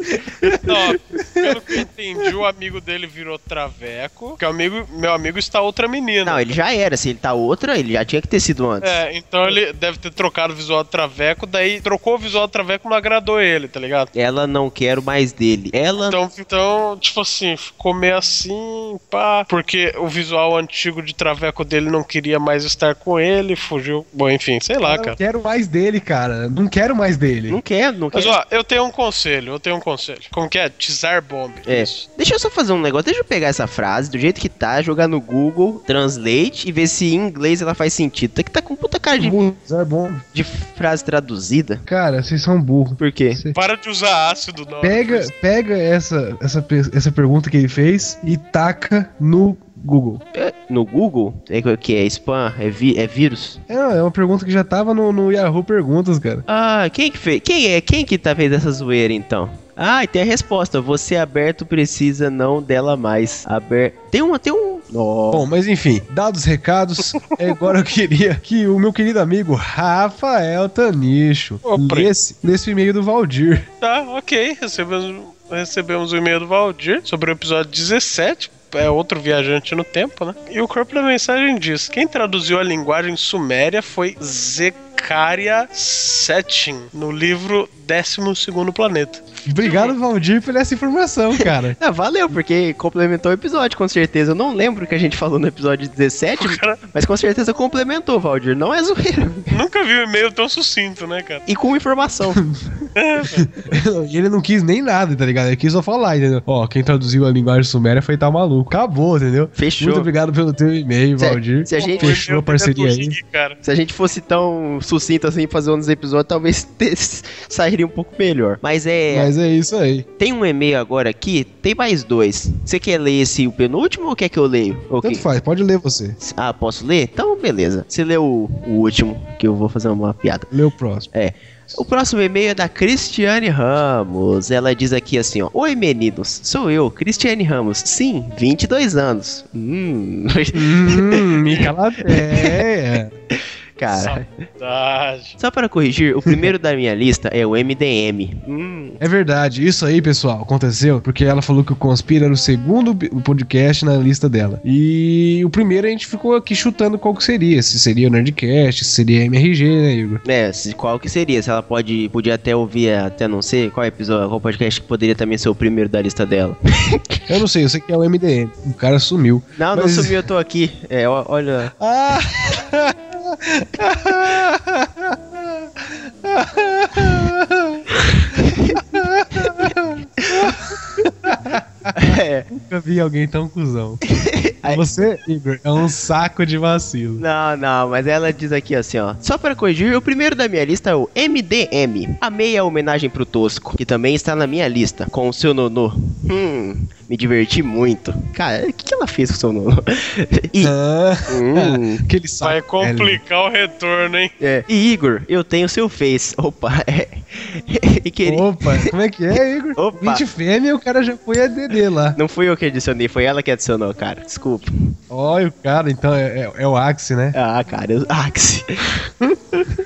Não, pelo que eu entendi, o amigo dele virou traveco. Porque amigo, meu amigo está outra menina. Não, ele já era. Se ele tá outra, ele já tinha que ter sido antes. É, então ele deve ter trocado o visual do Traveco, daí trocou o visual do Traveco não agradou ele, tá ligado? Ela não quer mais dele. Ela. Então, então, tipo assim, ficou meio assim, pá. Porque o visual antigo de Traveco dele não queria mais estar com ele, fugiu. Bom, enfim, sei lá, Eu não cara. quero mais dele, cara. Não quero mais dele. Não quer, não quer. Mas ó, eu tenho um conselho, eu tenho um conselho. Como que é? Tizar Bomb. É. Isso. Deixa eu só fazer um negócio. Deixa eu pegar essa frase do jeito que tá, jogar no Google Translate e ver se em inglês ela faz sentido. Tá que tá com puta cara de, Zé bom. de frase traduzida. Cara, vocês são burros. Por quê? Para de usar ácido, não. Pega, pega essa, essa, essa pergunta que ele fez e taca no Google. É, No Google? É o que? É spam? É, vi- é vírus? É, é uma pergunta que já tava no, no Yahoo Perguntas, cara. Ah, quem que fez? Quem é? Quem que tá fez essa zoeira então? Ah, e tem a resposta. Você aberto precisa não dela mais. Aber... Tem uma, tem um. Ó. Bom, mas enfim, dados os recados, é, agora eu queria que o meu querido amigo Rafael Tanicho Opa. lesse, lesse o e-mail do Valdir. Tá, ok. Recebemos, recebemos o e-mail do Valdir sobre o episódio 17. É outro viajante no tempo, né? E o corpo da mensagem diz: quem traduziu a linguagem suméria foi Zecaria Setchin, no livro 12 Planeta. Obrigado, Valdir, por essa informação, cara. Ah, valeu, porque complementou o episódio, com certeza. Eu não lembro o que a gente falou no episódio 17, Cara, mas com certeza complementou, Valdir. Não é zoeira. nunca vi um e-mail tão sucinto, né, cara? E com informação. ele não quis nem nada, tá ligado? Ele quis só falar, entendeu? Ó, quem traduziu a linguagem suméria foi tal maluco. Acabou, entendeu? Fechou. Muito obrigado pelo teu e-mail, Valdir. se a gente- Fechou a parceria aí. Se a gente fosse tão sucinto assim fazer um dos episódios, talvez sairia um pouco melhor. Mas é. Mas é isso aí. Tem um e-mail agora aqui, tem mais dois. Você quer ler esse o penúltimo ou quer que eu leio? Ok. Tanto faz, pode ler você. Ah, posso ler? Então, beleza. Você lê o, o último, que eu vou fazer uma piada. Lê o próximo. O próximo e-mail é da Cristiane Ramos. Ela diz aqui assim, ó. Oi, meninos. Sou eu, Cristiane Ramos. Sim, 22 anos. Hum. hum, me calateia. Cara, Saudade. só para corrigir, o primeiro da minha lista é o MDM. Hum, É verdade, isso aí, pessoal, aconteceu porque ela falou que o Conspira era o segundo podcast na lista dela. E o primeiro a gente ficou aqui chutando qual que seria. Se seria o Nerdcast, se seria MRG, né, Igor? é, se- qual que seria? Se ela pode, podia até ouvir, até não sei, qual episódio, qual podcast que poderia também ser o primeiro da lista dela. Eu não sei, eu sei que é o MDM. O cara sumiu. Não, não Mas- sumiu, eu tô aqui. É, olha. Ah! É. Nunca vi alguém tão cuzão. Você, Igor, é um saco de vacilo. Não, não, mas ela diz aqui assim, ó. Só para corrigir, o primeiro da minha lista é o MDM. Amei a homenagem pro Tosco, que também está na minha lista, com o seu nonô. Hum, me diverti muito. Cara, o que, que ela fez com o seu nonô? E, Ah, hum, aquele saco. Vai velho. complicar o retorno, hein? é. E Igor, eu tenho seu Face. Opa, é. E queria... Opa, como é que é, Igor? Opa. 20 fêmea, o cara já foi ADD lá. Não fui eu que adicionei, foi ela que adicionou, cara. Desculpa. Olha o cara, então é, é- é o Axie, né? Ah, cara, eu... Axi.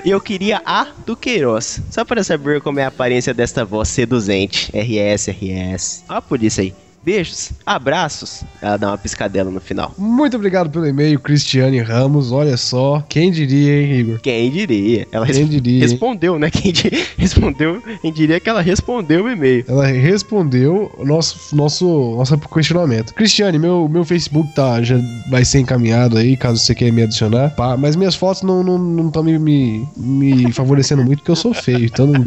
E eu queria a do Queiroz. Só para saber como é a aparência desta voz seduzente. RS, RS. Ó a polícia aí. Beijos, abraços. Ela dá uma piscadela no final. Muito obrigado pelo e-mail, Cristiane Ramos. Olha só, quem diria, hein, Igor? Quem diria? Ela Quem res- diria, hein? respondeu, né? Quem respondeu, quem diria que ela respondeu o e-mail. Ela respondeu o nosso, nosso, nosso questionamento. Cristiane, meu, meu Facebook tá, já vai ser encaminhado aí, caso você queira me adicionar. pá, mas minhas fotos não estão não, não tão me, me, me favorecendo muito, porque eu sou feio, então não,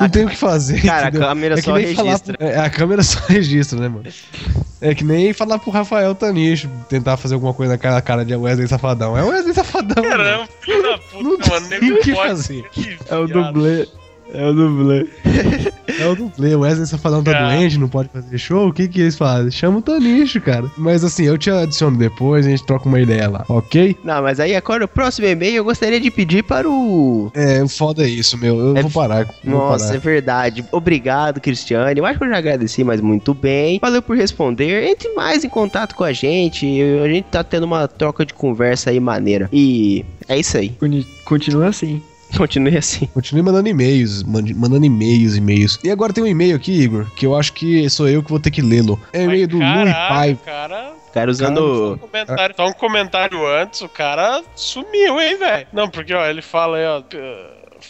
não tenho o que fazer. Cara, a entendeu? câmera É que só nem falar registra. é, a câmera só registra, né, mano? É que nem falar pro Rafael Tanicho tentar fazer alguma coisa na cara, cara de Wesley Safadão. É Wesley Safadão. Caramba, filho da Não puta, mano. tem o que fazer. Que É o dublê. É o dublê. É o dublê, o Wesley Safadão tá Cara. doente, não pode fazer show, o que que eles fazem? Chama o Tanicho, cara. Mas assim, eu te adiciono depois, a gente troca uma ideia lá, ok? Não, mas aí agora o próximo e-mail eu gostaria de pedir para o. É, o foda é isso, meu. Eu É- vou parar. Vou Nossa, é parar. verdade. Obrigado, Cristiane. Eu acho que eu já agradeci, mas muito bem. Valeu por responder. Entre mais em contato com a gente. A gente tá tendo uma troca de conversa aí maneira. E é isso aí. Continua assim. Continue assim. Continue mandando e-mails, mandando e-mails, e-mails. E agora tem um e-mail aqui, Igor, que eu acho que sou eu que vou ter que lê-lo. É o e-mail do Lui Pai. cara. Cara, usando. Um comentário, só um comentário antes, o cara sumiu, hein, velho? Não, porque, ó, ele fala aí, ó.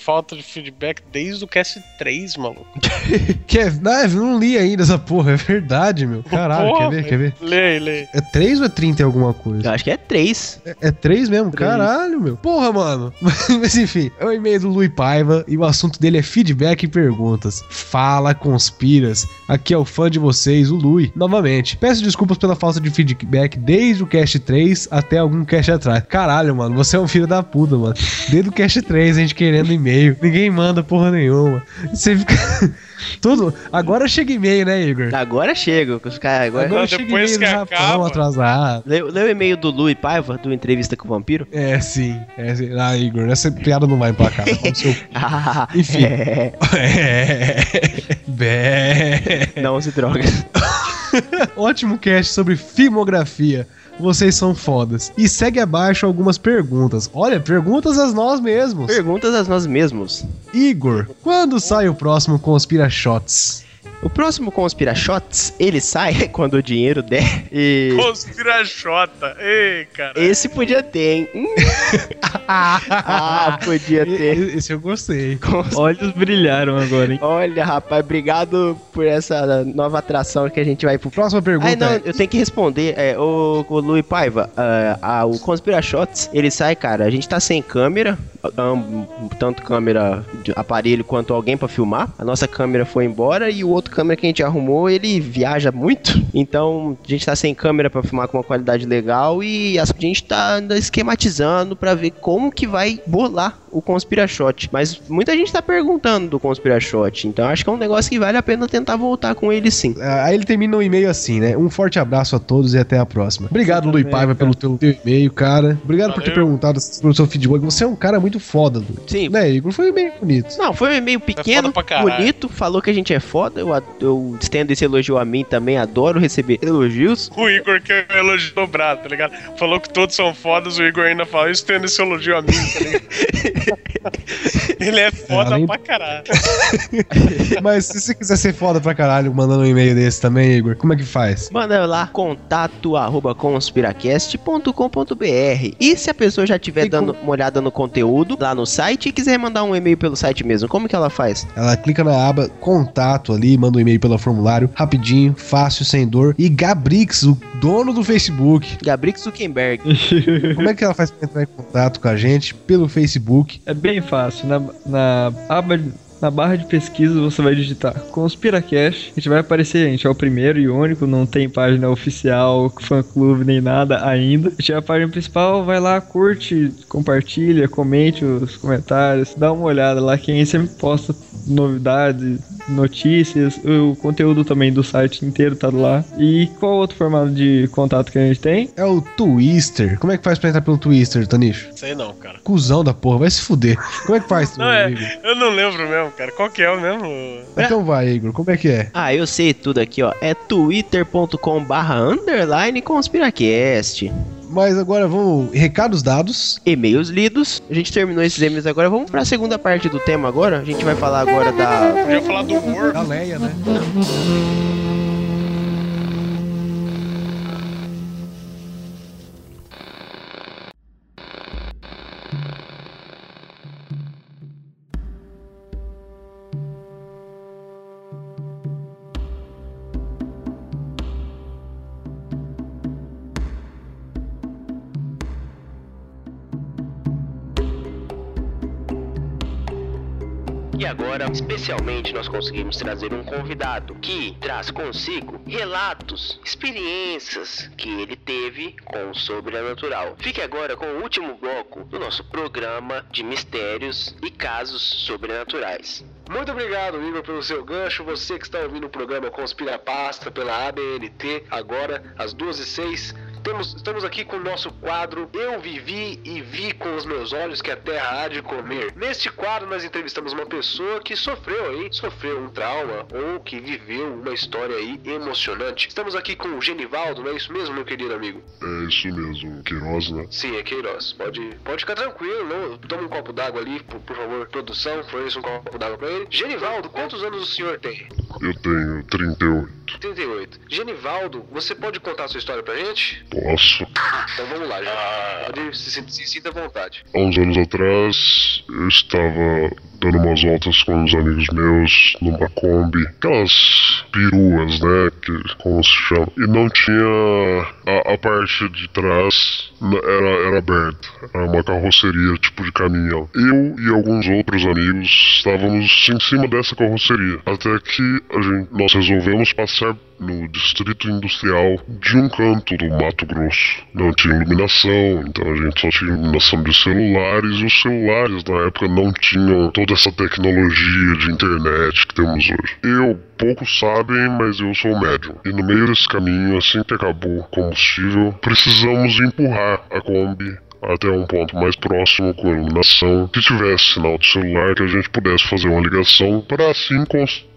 Falta de feedback desde o Cast 3, maluco. Que é, não, eu não li ainda essa porra, é verdade, meu. Caralho, Porra, quer ver, quer ver? Lê aí, lê aí. É 3 ou é 30 e alguma Eu coisa? acho que é três. É, é 3 mesmo? Três. Caralho, meu. Porra, mano. Mas enfim, é o e-mail do Lui Paiva e o assunto dele é feedback e perguntas. Fala, conspiras. Aqui é o fã de vocês, o Lui. Novamente, peço desculpas pela falta de feedback desde o Cast 3 até algum Cast atrás. Caralho, mano, você é um filho da puta, mano. Desde o Cast 3 a gente querendo e-mail. Ninguém manda porra nenhuma. Você fica. Tudo. Agora chega e-mail, né, Igor? Agora chega. Os caras agora. Agora Não, chega depois e-mail que Japão acaba. atrasado. Leu, leu o e-mail do Lu e Paiva, do Entrevista com o Vampiro? É, sim. É, sim. Ah, Igor, essa piada não vai pra cá. Seu Ah, Enfim. é. É. Bé. Não se droga. Ótimo cast sobre filmografia. Vocês são fodas. E segue abaixo algumas perguntas. Olha, perguntas a nós mesmos. Perguntas a nós mesmos. Igor, quando sai o próximo Conspira Shots? O próximo Conspira Shots, ele sai quando o dinheiro der. E. Conspirachota. Ei, cara. Esse podia ter, hein? Hum. ah, podia ter. Esse eu gostei. Olhos brilharam agora, hein? Olha, rapaz, obrigado por essa nova atração que a gente vai pro. Próxima pergunta. Ai, não, eu tenho que responder. É, o, o Lui Paiva, ah, ah, o Conspira Shots, ele sai, cara. A gente tá sem câmera, am- tanto câmera de aparelho quanto alguém pra filmar. A nossa câmera foi embora e o outro câmera que a gente arrumou, ele viaja muito. Então, a gente tá sem câmera pra filmar com uma qualidade legal e a gente tá esquematizando pra ver como que vai bolar o Conspirashot. Mas muita gente tá perguntando do Conspirashot, então acho que é um negócio que vale a pena tentar voltar com ele sim. Ah, Aí ele termina o e-mail assim, né? Um forte abraço a todos e até a próxima. Obrigado, Luiz Paiva, cara. pelo teu, teu e-mail, cara. Obrigado por ter Valeu. perguntado pelo seu feedback. Você é um cara muito foda, Luiz. Sim. Né, Igor? Foi bem bonito. Não, foi um e-mail pequeno, foda pra caralho. bonito, falou que a gente é foda, eu, eu estendo esse elogio a mim também, adoro receber elogios. O Igor que é um elogio dobrado, tá ligado? Falou que todos são fodas, o Igor ainda fala isso tendo esse elogio a mim, tá ligado? Ele é foda além- pra caralho. Mas se você quiser ser foda pra caralho mandando um e-mail desse também, Igor, como é que faz? Manda lá, contato arroba conspiracast.com.br. E se a pessoa já estiver E dando uma olhada no conteúdo lá no site e quiser mandar um e-mail pelo site mesmo, como que ela faz? Ela clica na aba contato ali, manda um e-mail pelo formulário, rapidinho, fácil, sem dor. E Gabrix, o dono do Facebook, Gabriel Zuckerberg. como é que ela faz pra entrar em contato com a gente pelo Facebook? É bem fácil. Na, na aba. Na barra de pesquisa você vai digitar Conspiracast, a gente vai aparecer, a gente é o primeiro e único, não tem página oficial, fã clube nem nada ainda. A gente é a página principal, vai lá, curte, compartilha, comente os comentários, dá uma olhada lá, que a gente sempre posta novidades, notícias, o conteúdo também do site inteiro tá lá. E qual outro formato de contato que a gente tem? É o Twister. Como é que faz pra entrar pelo Twister, Tanicho? Sei não, cara. Cusão da porra, vai se fuder. Como é que faz, Não, é, eu não lembro mesmo, cara. Qual que é o mesmo? Então vai, Igor, como é que é? Ah, eu sei tudo aqui, ó. É twitter.com barra underline conspiracast. Mas agora vamos. Recados dados. E-mails lidos. A gente terminou esses e-mails agora. Vamos pra segunda parte do tema agora. A gente vai falar agora da. Podia falar do humor. Da Leia, né? E agora, especialmente, nós conseguimos trazer um convidado que traz consigo relatos, experiências que ele teve com o sobrenatural. Fique agora com o último bloco do nosso programa de mistérios e casos sobrenaturais. Muito obrigado, Igor, pelo seu gancho. Você que está ouvindo o programa Conspira Pasta pela ABNT, agora às 2h06. Temos, estamos aqui com o nosso quadro Eu Vivi e Vi com os Meus Olhos que a Terra há de comer. Neste quadro, nós entrevistamos uma pessoa que sofreu aí, sofreu um trauma ou que viveu uma história aí emocionante. Estamos aqui com o Genivaldo, não é isso mesmo, meu querido amigo? É isso mesmo, Queiroz, né? Sim, é Queiroz. Pode, pode ficar tranquilo. Não, toma um copo d'água ali, por, por favor, produção. Forneça um copo d'água pra ele. Genivaldo, quantos anos o senhor tem? Eu tenho 38. 38. Genivaldo, você pode contar a sua história pra gente? Posso? Então vamos lá, gente. Pode se, se, se sinta à vontade. Há uns anos atrás, eu estava dando umas voltas com uns amigos meus numa Kombi. Aquelas peruas, né? Que, como se chama. E não tinha... A, a parte de trás n- era, era aberta. Era uma carroceria, tipo de caminhão. Eu e alguns outros amigos estávamos em cima dessa carroceria. Até que a gente, nós resolvemos passar no distrito industrial de um canto do Mato Grosso. Não tinha iluminação, então a gente só tinha iluminação de celulares, e os celulares na época não tinham toda essa tecnologia de internet que temos hoje. Eu, poucos sabem, mas eu sou médium. E no meio desse caminho, assim que acabou o combustível, precisamos empurrar a Kombi até um ponto mais próximo com iluminação, que tivesse sinal de celular, que a gente pudesse fazer uma ligação para assim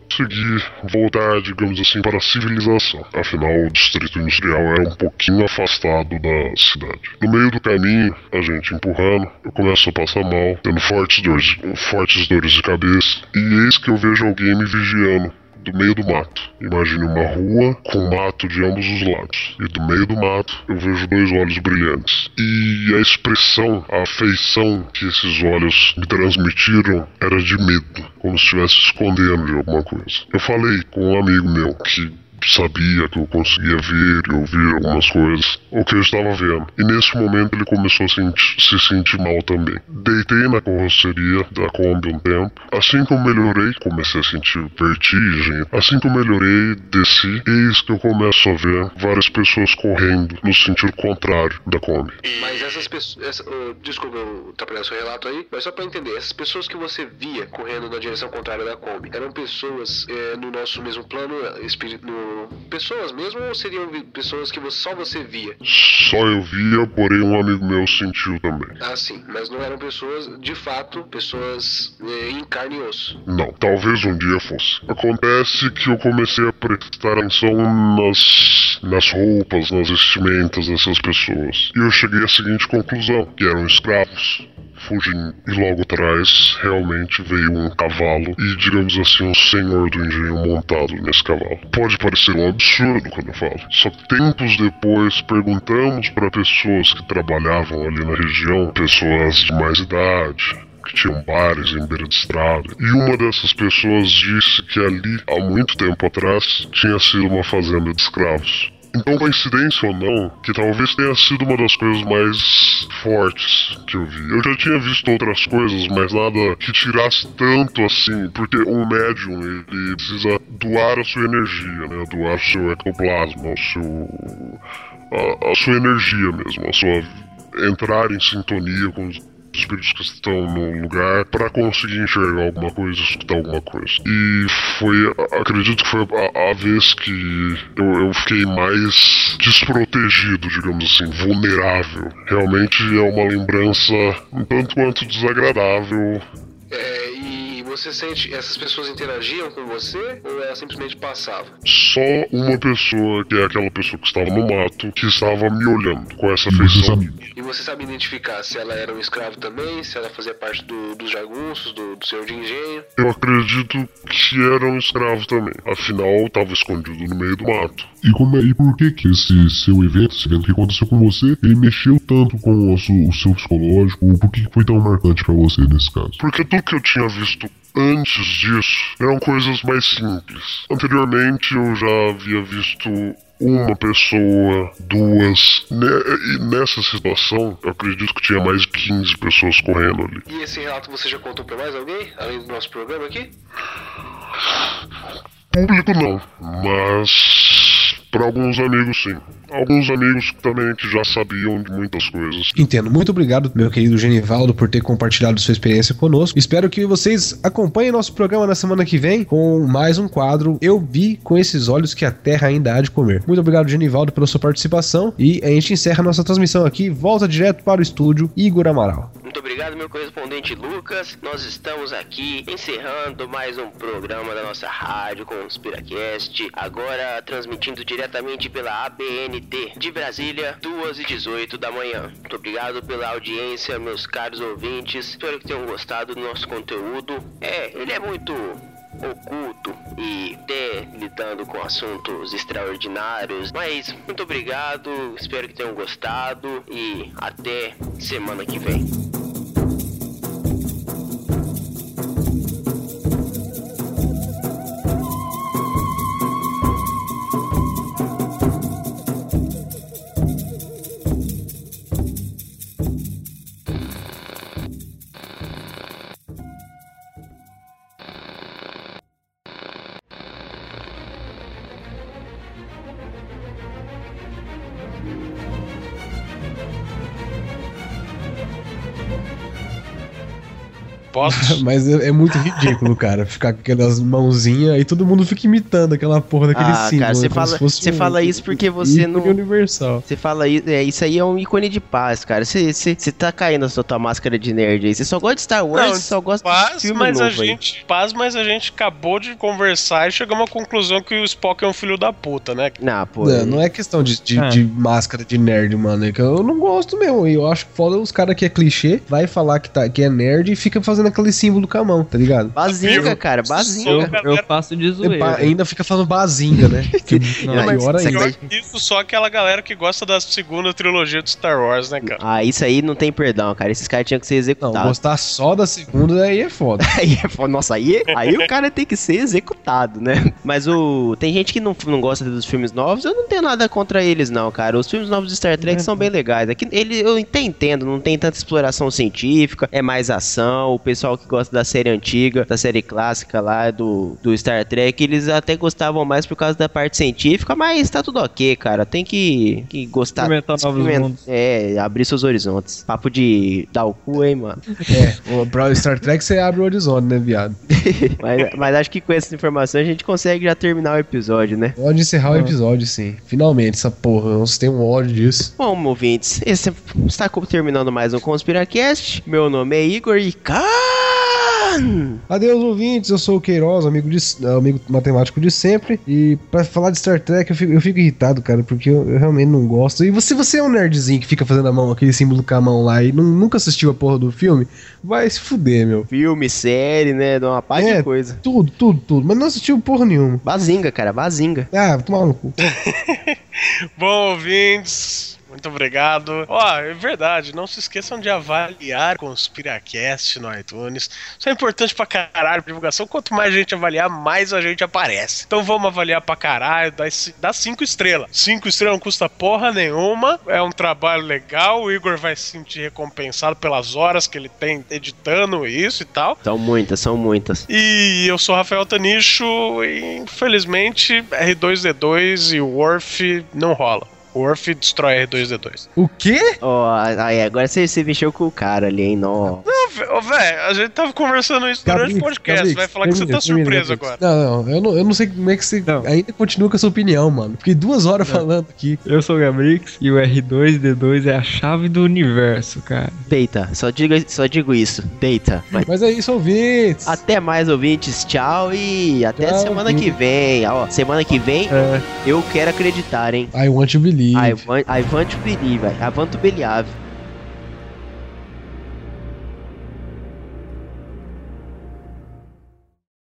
conseguir voltar, digamos assim, para a civilização. Afinal, o distrito industrial era um pouquinho afastado da cidade. No meio do caminho, a gente empurrando, eu começo a passar mal, tendo fortes dores, fortes dores de cabeça, e eis que eu vejo alguém me vigiando do meio do mato. Imagine uma rua com mato de ambos os lados. E do meio do mato eu vejo dois olhos brilhantes. E a expressão, a afeição que esses olhos me transmitiram era de medo, como se estivesse escondendo de alguma coisa. Eu falei com um amigo meu que sabia que eu conseguia ver e ouvir algumas coisas, o que eu estava vendo. E nesse momento ele começou a se sentir mal também. Deitei na carroceria da Kombi um tempo. Assim que eu melhorei, comecei a sentir vertigem. Assim que eu melhorei, desci. Eis que eu começo a ver várias pessoas correndo no sentido contrário da Kombi. Mas essas pessoas. essa- ô, desculpa eu atrapalhar seu relato aí, mas só pra entender, essas pessoas que você via correndo na direção contrária da Kombi eram pessoas é, no nosso mesmo plano, espírito, no, pessoas mesmo ou seriam pessoas que você- só você via? Só eu via, porém um amigo meu sentiu também. Ah, sim, mas não eram pessoas, de fato, pessoas é, em carne e osso. Não, talvez um dia fosse. Acontece que eu comecei a prestar atenção nas, nas roupas, nas vestimentas dessas pessoas. E eu cheguei à seguinte conclusão: que eram escravos. Fugem e logo atrás realmente veio um cavalo e, digamos assim, um senhor do engenho montado nesse cavalo. Pode parecer um absurdo quando eu falo. Só que tempos depois perguntamos para pessoas que trabalhavam ali na região, pessoas de mais idade, que tinham bares em beira de estrada. E uma dessas pessoas disse que ali, há muito tempo atrás, tinha sido uma fazenda de escravos. Então, coincidência ou não, que talvez tenha sido uma das coisas mais fortes que eu vi. Eu já tinha visto outras coisas, mas nada que tirasse tanto assim, porque um médium, ele precisa doar a sua energia, né? Doar o seu ectoplasma, o seu... a, a sua energia mesmo, a sua... entrar em sintonia com espíritos que estão no lugar para conseguir enxergar alguma coisa, escutar alguma coisa. E foi, acredito que foi a, a vez que eu, eu fiquei mais desprotegido, digamos assim, vulnerável. Realmente é uma lembrança um tanto quanto desagradável. É, e você sente, essas pessoas interagiam com você ou elas simplesmente passavam? Só uma pessoa, que é aquela pessoa que estava no mato, que estava me olhando com essa feição. E você sabe identificar se ela era um escravo também, se ela fazia parte do- dos jagunços, do, do senhor de engenho? Eu acredito que era um escravo também. Afinal, estava escondido no meio do mato. e, como é, e por que que esse seu evento, esse evento que aconteceu com você, ele mexeu tanto com o seu, o seu psicológico? Por que que foi tão marcante pra você nesse caso? Porque tudo que eu tinha visto antes disso eram coisas mais simples. Anteriormente eu já havia visto uma pessoa, duas. Ne- e nessa situação, eu acredito que tinha mais de 15 pessoas correndo ali. E esse relato você já contou pra mais alguém, além do nosso programa aqui? Público não, mas para alguns amigos sim. Alguns amigos também que já sabiam de muitas coisas. Entendo. Muito obrigado, meu querido Genivaldo, por ter compartilhado sua experiência conosco. Espero que vocês acompanhem nosso programa na semana que vem com mais um quadro Eu Vi com esses olhos que a terra ainda há de comer. Muito obrigado, Genivaldo, pela sua participação. E a gente encerra nossa transmissão aqui. Volta direto para o estúdio Igor Amaral. Muito obrigado, meu correspondente Lucas. Nós estamos aqui encerrando mais um programa da nossa rádio com o Spiracast. Agora transmitindo diretamente pela ABNT de Brasília, 2 e 18 da manhã. Muito obrigado pela audiência, meus caros ouvintes. Espero que tenham gostado do nosso conteúdo. É, ele é muito oculto e até lidando com assuntos extraordinários. Mas muito obrigado, espero que tenham gostado e até semana que vem. Mas é, é muito ridículo, cara, ficar com aquelas mãozinhas e todo mundo fica imitando aquela porra daquele Ah, símbolo. cara, você fala- se fosse você um fala isso porque você não- universal. Você fala isso, é, isso aí é um ícone de paz, cara. Você, você, você tá caindo na sua tua máscara de nerd aí. Você só gosta de Star Wars, Não, você só gosta de Paz, filme mas a novo aí. gente. Paz, mas a gente acabou de conversar e chegamos à conclusão que o Spock é um filho da puta, né? Não, pô. Não, não é questão de, de, É. de máscara de nerd, mano. É que eu não gosto mesmo. E eu acho foda os caras que é clichê, vai falar que, tá, que é nerd e fica fazendo aquele símbolo com a mão, tá ligado? Bazinga, cara, Eu, bazinga. eu faço de É, zoeira. ba- ainda fica falando bazinga, né? Que Não, é pior isso ainda. isso, só aquela galera que gosta da segunda trilogia de Star Wars, né, cara? Ah, isso aí não tem perdão, cara. Esses caras tinham que ser Não, executados. gostar só da segunda aí é foda. Aí é foda. Nossa, aí, aí o cara tem que ser executado, né? Mas o. Tem gente que não, não gosta dos filmes novos, eu não tenho nada contra eles, não, cara. Os filmes novos de Star Trek são bem legais. Aqui, ele, eu até entendo, não tem tanta exploração científica, é mais ação. O pessoal que gosta da série antiga, da série clássica lá do, do Star Trek, eles até gostavam mais por causa da parte científica, mas tá tudo ok, cara. Tem que, que gostar. Experimentar novos mundos. É, abrir seus horizontes. Papo de dar o cu, hein, mano. É, o- pra Star Trek você abre o horizonte, né, viado? Mas, mas acho que com essas informações a gente consegue já terminar o episódio, né? Pode encerrar o episódio, sim. Finalmente, essa porra. Nós temos um ódio disso. Bom, ouvintes, esse está co- terminando mais um Conspiracast. Meu nome é Igor e Adeus, ouvintes. Eu sou o Queiroz, amigo, de, amigo matemático de sempre. E pra falar de Star Trek, eu fico, eu fico irritado, cara, porque eu, eu realmente não gosto. E você, você é um nerdzinho que fica fazendo a mão, aquele símbolo com a mão lá e não- nunca assistiu a porra do filme, vai se fuder, meu. Filme, série, né? De uma parte É. de coisa. Tudo, tudo, tudo. Mas não assistiu porra nenhuma. Bazinga, cara, bazinga. Ah, vai tomar no cu. Bom, ouvintes, muito obrigado. Ó, é verdade, não se esqueçam de avaliar Conspiracast no iTunes. Isso é importante pra caralho, divulgação. Quanto mais gente avaliar, mais a gente aparece. Então vamos avaliar pra caralho, dá, ci- dá cinco estrelas. Cinco estrelas não custa porra nenhuma, é um trabalho legal, o Igor vai se sentir recompensado pelas horas que ele tem editando isso e tal. São muitas, são muitas. E eu sou Rafael Tanicho e infelizmente R2D2 e Worf não rola. O Worf destrói R2D2. O quê? Ó, aí agora você, você mexeu com o cara ali, hein? Nó. Ô, velho, a gente tava conversando isso durante o podcast. Gabriel, vai falar que você tá termina, surpreso termina, agora. Não, não, eu não, eu não sei como é que você Não. ainda continua com essa opinião, mano. Fiquei duas horas falando aqui. Eu sou o Gabrix e o R2D2 é a chave do universo, cara. Deita, só digo, só digo isso. Deita. Mas Mas é isso, ouvintes. até mais, ouvintes. Tchau e até Tchau, semana que ouvintes. vem. Ó, semana que vem É, eu quero acreditar, hein? I want to believe. I want, I want to believe, I want to believe.